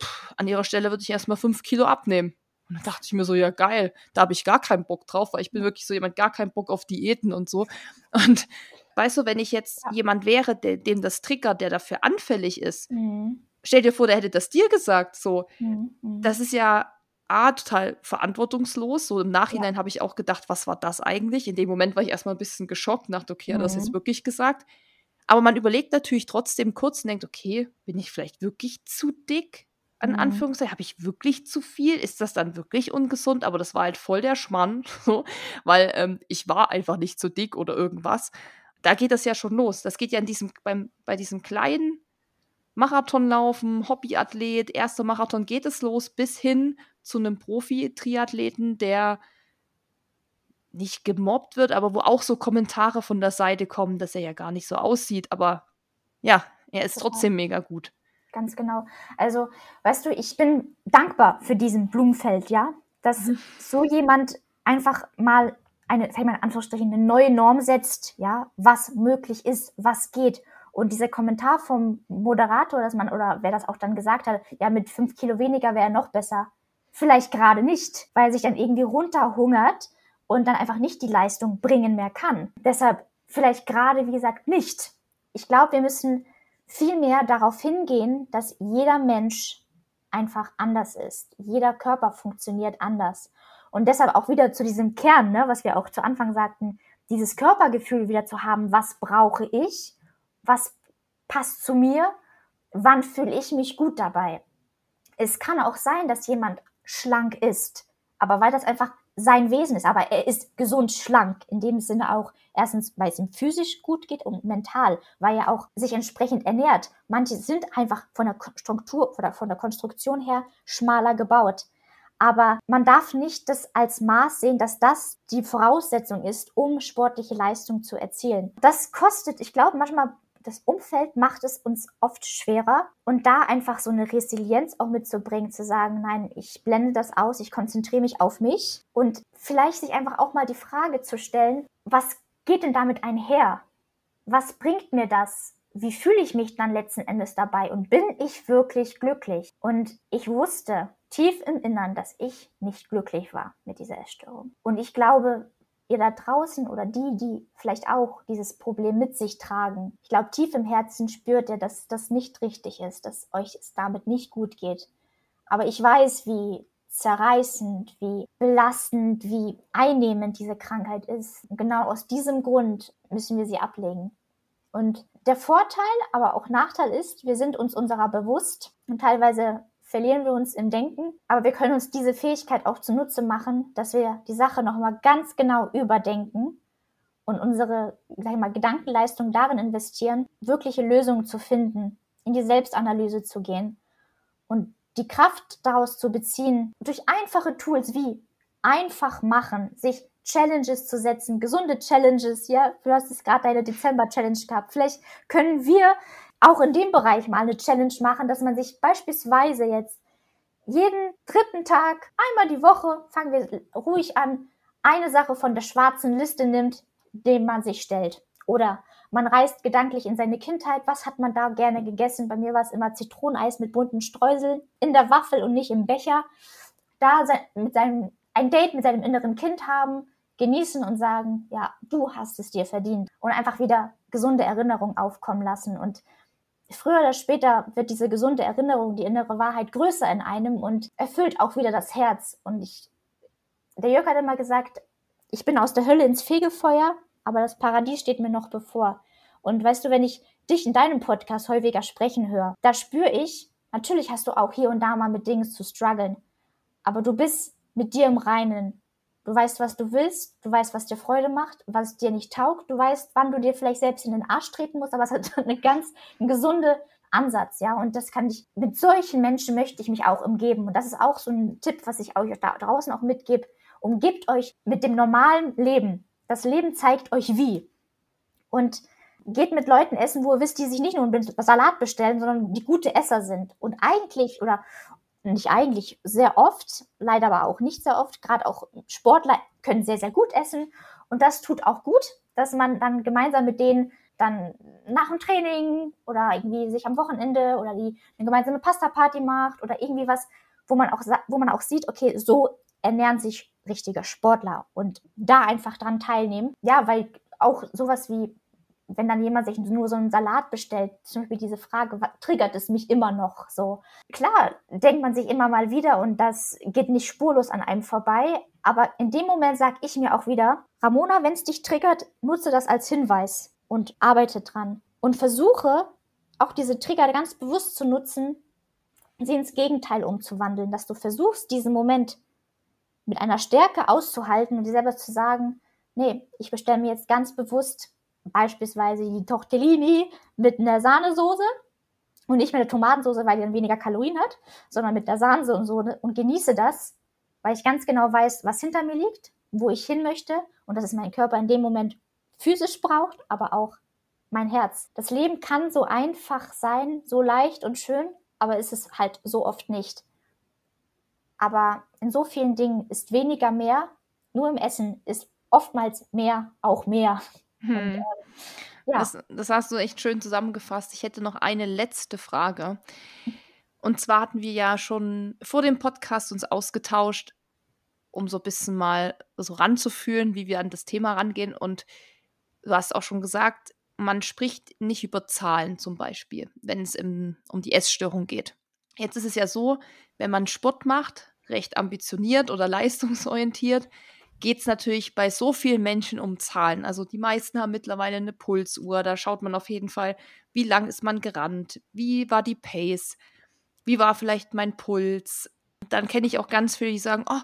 pff, an ihrer Stelle würde ich erstmal fünf Kilo abnehmen. Und dann dachte ich mir so, ja geil, da habe ich gar keinen Bock drauf, weil ich bin wirklich so jemand, gar keinen Bock auf Diäten und so. Und weißt du, wenn ich jetzt ja. jemand wäre, der, dem das triggert, der dafür anfällig ist, mhm. Stell dir vor, der hätte das dir gesagt, so. Mhm. mhm. Das ist ja A, total verantwortungslos. So im Nachhinein ja. habe ich auch gedacht, was war das eigentlich? In dem Moment war ich erstmal ein bisschen geschockt, dachte, okay, mhm. hat das jetzt wirklich gesagt. Aber man überlegt natürlich trotzdem kurz und denkt, okay, bin ich vielleicht wirklich zu dick? An mhm. Anführungszeichen, habe ich wirklich zu viel? Ist das dann wirklich ungesund? Aber das war halt voll der Schmann, so, weil ähm, ich war einfach nicht zu dick oder irgendwas. Da geht das ja schon los. Das geht ja in diesem, beim, bei diesem kleinen Marathonlaufen, Hobbyathlet, erster Marathon geht es los, bis hin zu einem Profi-Triathleten, der nicht gemobbt wird, aber wo auch so Kommentare von der Seite kommen, dass er ja gar nicht so aussieht. Aber ja, er ist trotzdem mega gut. Ganz genau. Also, weißt du, ich bin dankbar für diesen Blumenfeld, ja, dass mhm. so jemand einfach mal eine, sag ich mal in Anführungsstrichen, eine neue Norm setzt, ja, was möglich ist, was geht. Und dieser Kommentar vom Moderator, dass man, oder wer das auch dann gesagt hat, ja, mit fünf Kilo weniger wäre noch besser. Vielleicht gerade nicht, weil er sich dann irgendwie runterhungert und dann einfach nicht die Leistung bringen mehr kann. Deshalb vielleicht gerade, wie gesagt, nicht. Ich glaube, wir müssen viel mehr darauf hingehen, dass jeder Mensch einfach anders ist. Jeder Körper funktioniert anders. Und deshalb auch wieder zu diesem Kern, ne, was wir auch zu Anfang sagten, dieses Körpergefühl wieder zu haben, was brauche ich, was passt zu mir, wann fühle ich mich gut dabei. Es kann auch sein, dass jemand schlank ist, aber weil das einfach sein Wesen ist, aber er ist gesund schlank, in dem Sinne auch erstens, weil es ihm physisch gut geht und mental, weil er auch sich entsprechend ernährt. Manche sind einfach von der Struktur oder von der Konstruktion her schmaler gebaut. Aber man darf nicht das als Maß sehen, dass das die Voraussetzung ist, um sportliche Leistung zu erzielen. Das kostet, ich glaube, manchmal das Umfeld macht es uns oft schwerer und da einfach so eine Resilienz auch mitzubringen, zu sagen, nein, ich blende das aus, ich konzentriere mich auf mich und vielleicht sich einfach auch mal die Frage zu stellen, was geht denn damit einher? Was bringt mir das? Wie fühle ich mich dann letzten Endes dabei und bin ich wirklich glücklich? Und ich wusste tief im Innern, dass ich nicht glücklich war mit dieser Essstörung. Und ich glaube, ihr da draußen oder die, die vielleicht auch dieses Problem mit sich tragen, ich glaube, tief im Herzen spürt ihr, dass das nicht richtig ist, dass euch es damit nicht gut geht. Aber ich weiß, wie zerreißend, wie belastend, wie einnehmend diese Krankheit ist. Genau aus diesem Grund müssen wir sie ablegen. Und der Vorteil, aber auch Nachteil ist, wir sind uns unserer bewusst und teilweise verlieren wir uns im Denken, aber wir können uns diese Fähigkeit auch zunutze machen, dass wir die Sache nochmal ganz genau überdenken und unsere, sag ich mal, Gedankenleistung darin investieren, wirkliche Lösungen zu finden, in die Selbstanalyse zu gehen und die Kraft daraus zu beziehen, durch einfache Tools wie einfach machen, sich Challenges zu setzen, gesunde Challenges, ja, du hast es gerade deine Dezember-Challenge gehabt. Vielleicht können wir auch in dem Bereich mal eine Challenge machen, dass man sich beispielsweise jetzt jeden dritten Tag, einmal die Woche, fangen wir ruhig an, eine Sache von der schwarzen Liste nimmt, dem man sich stellt. Oder man reist gedanklich in seine Kindheit. Was hat man da gerne gegessen? Bei mir war es immer Zitroneneis mit bunten Streuseln in der Waffel und nicht im Becher. Da mit seinem, ein Date mit seinem inneren Kind haben, genießen und sagen, ja, du hast es dir verdient. Und einfach wieder gesunde Erinnerungen aufkommen lassen und früher oder später wird diese gesunde Erinnerung, die innere Wahrheit größer in einem und erfüllt auch wieder das Herz. Und ich, der Jörg hat immer gesagt, ich bin aus der Hölle ins Fegefeuer, aber das Paradies steht mir noch bevor. Und weißt du, wenn ich dich in deinem Podcast häufiger sprechen höre, da spüre ich, natürlich hast du auch hier und da mal mit Dingen zu strugglen, aber du bist mit dir im Reinen. Du weißt, was du willst, du weißt, was dir Freude macht, was dir nicht taugt, du weißt, wann du dir vielleicht selbst in den Arsch treten musst, aber es hat eine ganz eine gesunde Ansatz, ja. Und das kann ich, mit solchen Menschen möchte ich mich auch umgeben. Und das ist auch so ein Tipp, was ich euch da draußen auch mitgebe. Umgebt euch mit dem normalen Leben. Das Leben zeigt euch wie. Und geht mit Leuten essen, wo ihr wisst, die sich nicht nur einen Salat bestellen, sondern die gute Esser sind. Und eigentlich, oder nicht eigentlich, sehr oft, leider aber auch nicht sehr oft, gerade auch Sportler können sehr, sehr gut essen. Und das tut auch gut, dass man dann gemeinsam mit denen dann nach dem Training oder irgendwie sich am Wochenende oder die eine gemeinsame Pasta-Party macht oder irgendwie was, wo man auch, wo man auch sieht, okay, so ernähren sich richtige Sportler und da einfach dran teilnehmen. Ja, weil auch sowas wie, wenn dann jemand sich nur so einen Salat bestellt, zum Beispiel diese Frage, triggert es mich immer noch so? Klar, denkt man sich immer mal wieder und das geht nicht spurlos an einem vorbei, aber in dem Moment sage ich mir auch wieder, Ramona, wenn es dich triggert, nutze das als Hinweis und arbeite dran und versuche auch diese Trigger ganz bewusst zu nutzen, sie ins Gegenteil umzuwandeln, dass du versuchst, diesen Moment mit einer Stärke auszuhalten und dir selber zu sagen, nee, ich bestelle mir jetzt ganz bewusst beispielsweise die Tortellini mit einer Sahnesoße und nicht mit der Tomatensoße, weil die dann weniger Kalorien hat, sondern mit der Sahnesoße und genieße das, weil ich ganz genau weiß, was hinter mir liegt, wo ich hin möchte und dass es mein Körper in dem Moment physisch braucht, aber auch mein Herz. Das Leben kann so einfach sein, so leicht und schön, aber ist es halt so oft nicht. Aber in so vielen Dingen ist weniger mehr. Nur im Essen ist oftmals mehr auch mehr. Hm. Und, äh, ja. das, das hast du echt schön zusammengefasst. Ich hätte noch eine letzte Frage. Und zwar hatten wir ja schon vor dem Podcast uns ausgetauscht, um so ein bisschen mal so ranzuführen, wie wir an das Thema rangehen. Und du hast auch schon gesagt, man spricht nicht über Zahlen zum Beispiel, wenn es im, um die Essstörung geht. Jetzt ist es ja so, wenn man Sport macht, recht ambitioniert oder leistungsorientiert, geht es natürlich bei so vielen Menschen um Zahlen. Also die meisten haben mittlerweile eine Pulsuhr, da schaut man auf jeden Fall, wie lang ist man gerannt, wie war die Pace, wie war vielleicht mein Puls. Dann kenne ich auch ganz viele, die sagen, oh,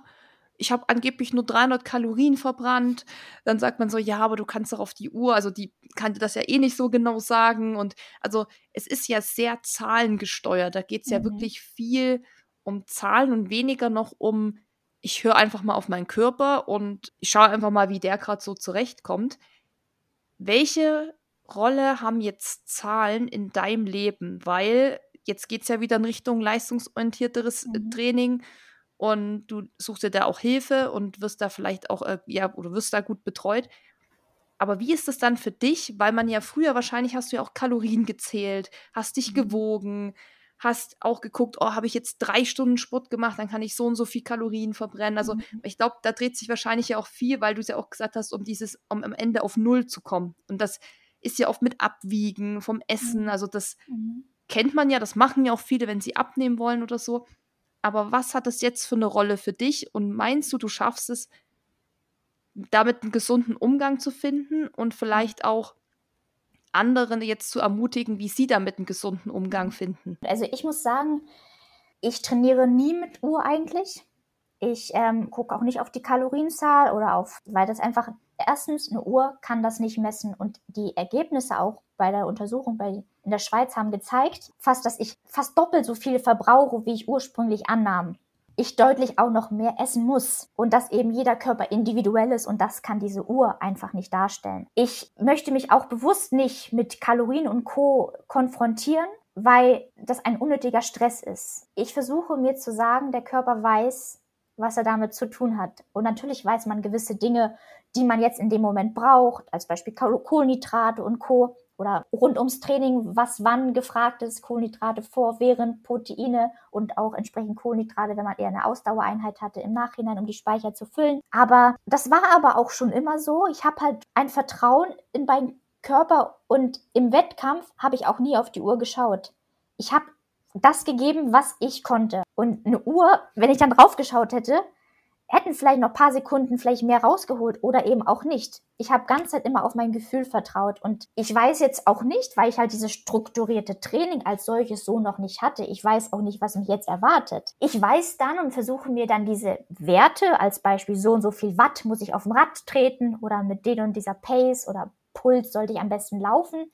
ich habe angeblich nur 300 Kalorien verbrannt. Dann sagt man so, ja, aber du kannst doch auf die Uhr, also die kann dir das ja eh nicht so genau sagen. Und also es ist ja sehr zahlengesteuert. Da geht es ja mhm. wirklich viel um Zahlen und weniger noch um, ich höre einfach mal auf meinen Körper und ich schaue einfach mal, wie der gerade so zurechtkommt. Welche Rolle haben jetzt Zahlen in deinem Leben? Weil jetzt geht es ja wieder in Richtung leistungsorientierteres mhm. Training und du suchst dir da auch Hilfe und wirst da vielleicht auch, äh, ja, oder wirst da gut betreut. Aber wie ist es dann für dich? Weil man ja früher wahrscheinlich hast du ja auch Kalorien gezählt, hast dich mhm. gewogen, hast auch geguckt, oh, habe ich jetzt drei Stunden Sport gemacht, dann kann ich so und so viel Kalorien verbrennen. Also mhm. ich glaube, da dreht sich wahrscheinlich ja auch viel, weil du es ja auch gesagt hast, um dieses, um am Ende auf Null zu kommen. Und das ist ja oft mit Abwiegen vom Essen. Mhm. Also das mhm. kennt man ja, das machen ja auch viele, wenn sie abnehmen wollen oder so. Aber was hat das jetzt für eine Rolle für dich? Und meinst du, du schaffst es, damit einen gesunden Umgang zu finden und vielleicht auch anderen jetzt zu ermutigen, wie sie damit einen gesunden Umgang finden? Also ich muss sagen, ich trainiere nie mit Uhr eigentlich. Ich ähm, gucke auch nicht auf die Kalorienzahl oder auf, weil das einfach erstens eine Uhr kann das nicht messen und die Ergebnisse auch bei der Untersuchung bei, in der Schweiz haben gezeigt, fast, dass ich fast doppelt so viel verbrauche, wie ich ursprünglich annahm. Ich deutlich auch noch mehr essen muss und dass eben jeder Körper individuell ist und das kann diese Uhr einfach nicht darstellen. Ich möchte mich auch bewusst nicht mit Kalorien und Co konfrontieren, weil das ein unnötiger Stress ist. Ich versuche mir zu sagen, der Körper weiß, was er damit zu tun hat. Und natürlich weiß man gewisse Dinge, die man jetzt in dem Moment braucht, als Beispiel Kohlenhydrate und Co oder rund ums Training, was wann gefragt ist, Kohlenhydrate vor, während, Proteine und auch entsprechend Kohlenhydrate, wenn man eher eine Ausdauereinheit hatte im Nachhinein, um die Speicher zu füllen. Aber das war aber auch schon immer so. Ich habe halt ein Vertrauen in meinen Körper und im Wettkampf habe ich auch nie auf die Uhr geschaut. Ich habe das gegeben, was ich konnte. Und eine Uhr, wenn ich dann drauf geschaut hätte, hätten vielleicht noch ein paar Sekunden vielleicht mehr rausgeholt oder eben auch nicht. Ich habe ganz Zeit immer auf mein Gefühl vertraut und ich weiß jetzt auch nicht, weil ich halt dieses strukturierte Training als solches so noch nicht hatte. Ich weiß auch nicht, was mich jetzt erwartet. Ich weiß dann und versuche mir dann diese Werte, als Beispiel so und so viel Watt muss ich auf dem Rad treten oder mit den und dieser Pace oder Puls sollte ich am besten laufen.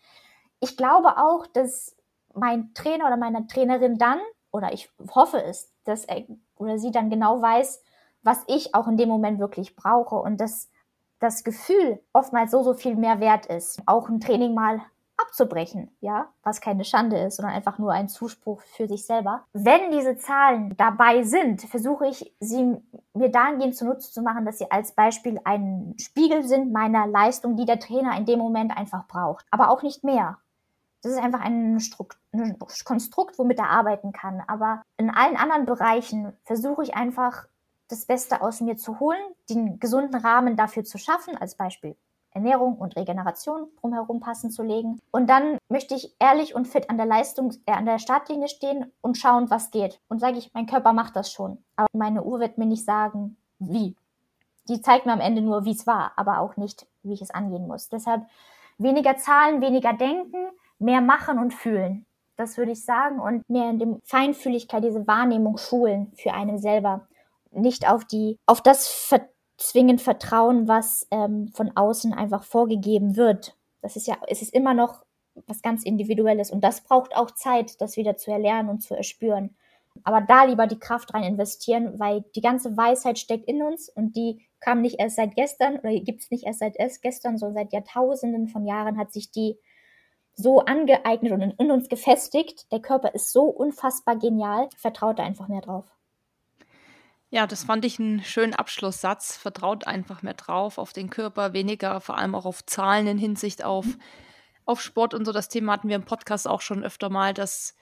Ich glaube auch, dass mein Trainer oder meine Trainerin dann, oder ich hoffe es, dass er oder sie dann genau weiß, was ich auch in dem Moment wirklich brauche und dass das Gefühl oftmals so, so viel mehr wert ist. Auch ein Training mal abzubrechen, ja, was keine Schande ist, sondern einfach nur ein Zuspruch für sich selber. Wenn diese Zahlen dabei sind, versuche ich sie mir dahingehend zunutze zu machen, dass sie als Beispiel ein Spiegel sind meiner Leistung, die der Trainer in dem Moment einfach braucht, aber auch nicht mehr. Das ist einfach ein, Strukt, ein Konstrukt, womit er arbeiten kann. Aber in allen anderen Bereichen versuche ich einfach das Beste aus mir zu holen, den gesunden Rahmen dafür zu schaffen, als Beispiel Ernährung und Regeneration drumherum passend zu legen. Und dann möchte ich ehrlich und fit an der Leistung, äh, an der Startlinie stehen und schauen, was geht. Und sage ich, mein Körper macht das schon. Aber meine Uhr wird mir nicht sagen, wie. Die zeigt mir am Ende nur, wie es war, aber auch nicht, wie ich es angehen muss. Deshalb weniger Zahlen, weniger denken, mehr machen und fühlen. Das würde ich sagen. Und mehr in dem Feinfühligkeit, diese Wahrnehmung schulen für einen selber. Nicht auf die, auf das Ver zwingend vertrauen, was ähm, von außen einfach vorgegeben wird. Das ist ja, es ist immer noch was ganz Individuelles und das braucht auch Zeit, das wieder zu erlernen und zu erspüren. Aber da lieber die Kraft rein investieren, weil die ganze Weisheit steckt in uns und die kam nicht erst seit gestern oder gibt es nicht erst seit erst gestern, sondern seit Jahrtausenden von Jahren hat sich die so angeeignet und in uns gefestigt. Der Körper ist so unfassbar genial. Vertraut da einfach mehr drauf. Ja, das fand ich einen schönen Abschlusssatz. Vertraut einfach mehr drauf auf den Körper, weniger vor allem auch auf Zahlen in Hinsicht auf, auf Sport und so. Das Thema hatten wir im Podcast auch schon öfter mal, dass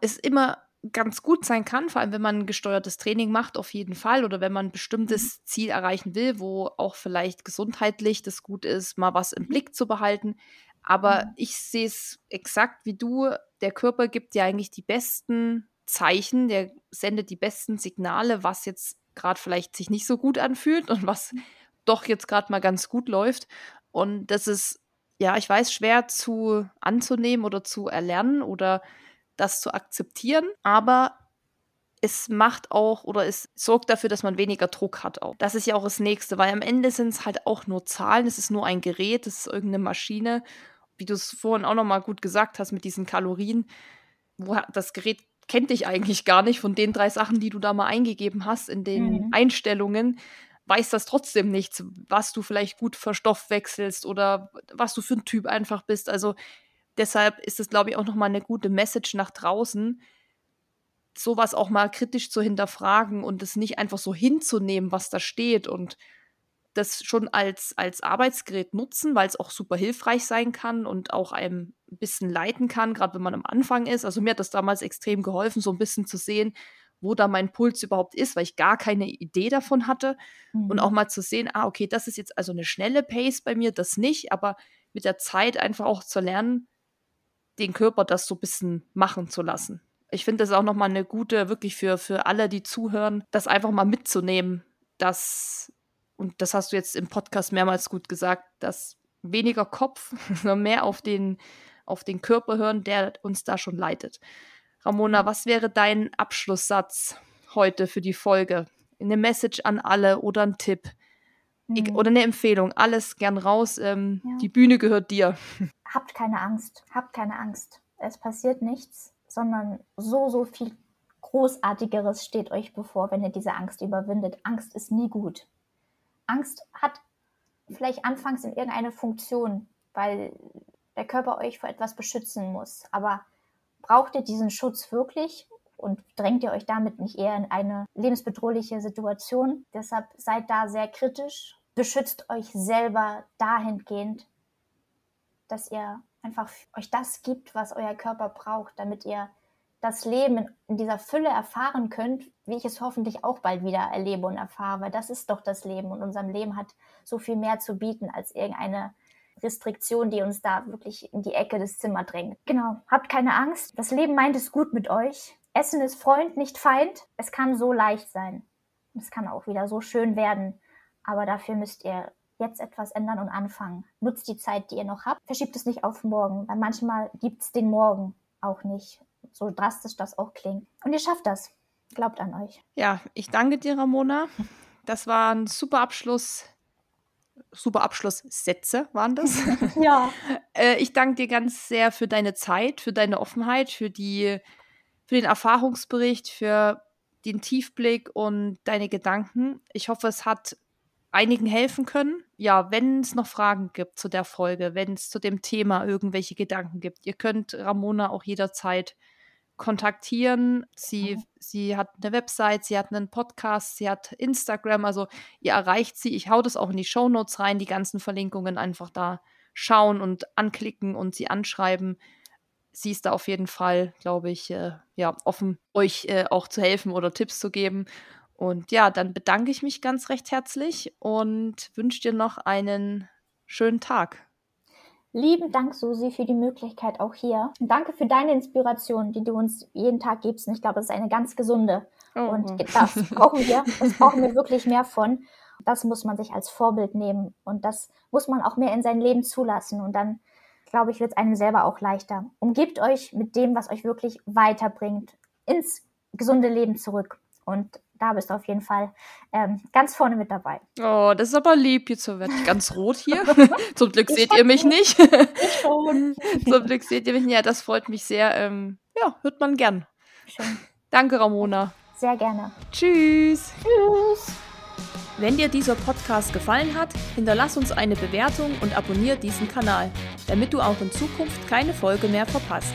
es immer ganz gut sein kann, vor allem wenn man gesteuertes Training macht, auf jeden Fall, oder wenn man ein bestimmtes mhm. Ziel erreichen will, wo auch vielleicht gesundheitlich das gut ist, mal was im. Blick zu behalten. Aber mhm. ich sehe es exakt wie du. Der Körper gibt dir eigentlich die besten Zeichen, der sendet die besten Signale, was jetzt gerade vielleicht sich nicht so gut anfühlt und was mhm. doch jetzt gerade mal ganz gut läuft. Und das ist, ja, ich weiß, schwer zu anzunehmen oder zu erlernen oder das zu akzeptieren, aber es macht auch oder es sorgt dafür, dass man weniger Druck hat auch. Das ist ja auch das Nächste, weil am Ende sind es halt auch nur Zahlen, es ist nur ein Gerät, es ist irgendeine Maschine. Wie du es vorhin auch nochmal gut gesagt hast mit diesen Kalorien, wo das Gerät kennt dich eigentlich gar nicht von den drei Sachen, die du da mal eingegeben hast in den mhm. Einstellungen, weiß das trotzdem nichts, was du vielleicht gut verstoffwechselst oder was du für ein Typ einfach bist. Also deshalb ist es, glaube ich, auch nochmal eine gute Message nach draußen, sowas auch mal kritisch zu hinterfragen und es nicht einfach so hinzunehmen, was da steht und das schon als, als Arbeitsgerät nutzen, weil es auch super hilfreich sein kann und auch einem ein bisschen leiten kann, gerade wenn man am Anfang ist. Also mir hat das damals extrem geholfen, so ein bisschen zu sehen, wo da mein Puls überhaupt ist, weil ich gar keine Idee davon hatte. Mhm. Und auch mal zu sehen, ah, okay, das ist jetzt also eine schnelle Pace bei mir, das nicht, aber mit der Zeit einfach auch zu lernen, den Körper das so ein bisschen machen zu lassen. Ich finde das auch nochmal eine gute, wirklich für, für alle, die zuhören, das einfach mal mitzunehmen, dass und das hast du jetzt im Podcast mehrmals gut gesagt, dass weniger Kopf, sondern mehr auf den, auf den Körper hören, der uns da schon leitet. Ramona, was wäre dein Abschlusssatz heute für die Folge? Eine Message an alle oder ein Tipp mhm. oder eine Empfehlung? Alles gern raus. Ähm, ja. Die Bühne gehört dir. Habt keine Angst. Habt keine Angst. Es passiert nichts, sondern so, so viel Großartigeres steht euch bevor, wenn ihr diese Angst überwindet. Angst ist nie gut. Angst hat vielleicht anfangs in irgendeine Funktion, weil der Körper euch vor etwas beschützen muss. Aber braucht ihr diesen Schutz wirklich und drängt ihr euch damit nicht eher in eine lebensbedrohliche Situation? Deshalb seid da sehr kritisch. Beschützt euch selber dahingehend, dass ihr einfach euch das gibt, was euer Körper braucht, damit ihr das Leben in dieser Fülle erfahren könnt, wie ich es hoffentlich auch bald wieder erlebe und erfahre, weil das ist doch das Leben und unserem Leben hat so viel mehr zu bieten als irgendeine Restriktion, die uns da wirklich in die Ecke des Zimmers drängt. Genau, habt keine Angst. Das Leben meint es gut mit euch. Essen ist Freund, nicht Feind. Es kann so leicht sein. Es kann auch wieder so schön werden. Aber dafür müsst ihr jetzt etwas ändern und anfangen. Nutzt die Zeit, die ihr noch habt. Verschiebt es nicht auf morgen, weil manchmal gibt es den Morgen auch nicht so drastisch das auch klingt. Und ihr schafft das. Glaubt an euch. Ja, ich danke dir, Ramona. Das war ein super Abschluss. Super Abschlusssätze waren das. ja. Äh, ich danke dir ganz sehr für deine Zeit, für deine Offenheit, für die, für den Erfahrungsbericht, für den Tiefblick und deine Gedanken. Ich hoffe, es hat einigen helfen können. Ja, wenn es noch Fragen gibt zu der Folge, wenn es zu dem Thema irgendwelche Gedanken gibt, ihr könnt Ramona auch jederzeit kontaktieren. Sie, mhm. sie hat eine Website, sie hat einen Podcast, sie hat Instagram, also ihr erreicht sie. Ich hau das auch in die Show Notes rein, die ganzen Verlinkungen einfach da schauen und anklicken und sie anschreiben. Sie ist da auf jeden Fall, glaube ich, äh, ja, offen, euch äh, auch zu helfen oder Tipps zu geben. Und ja, dann bedanke ich mich ganz recht herzlich und wünsche dir noch einen schönen Tag. Lieben Dank, Susi, für die Möglichkeit auch hier. Und danke für deine Inspiration, die du uns jeden Tag gibst. Und ich glaube, das ist eine ganz gesunde. Oh. Und das brauchen wir. Das brauchen wir wirklich mehr von. Das muss man sich als Vorbild nehmen. Und das muss man auch mehr in sein Leben zulassen. Und dann, glaube ich, wird es einem selber auch leichter. Umgebt euch mit dem, was euch wirklich weiterbringt, ins gesunde Leben zurück. Und da bist du auf jeden Fall ähm, ganz vorne mit dabei. Oh, das ist aber lieb. Jetzt werde ich ganz rot hier. Zum Glück ich seht ihr mich nicht. ich schon. Zum Glück seht ihr mich nicht. Ja, das freut mich sehr. Ähm, ja, hört man gern. Schön. Danke, Ramona. Sehr gerne. Tschüss. Tschüss. Wenn dir dieser Podcast gefallen hat, hinterlass uns eine Bewertung und abonniere diesen Kanal, damit du auch in Zukunft keine Folge mehr verpasst.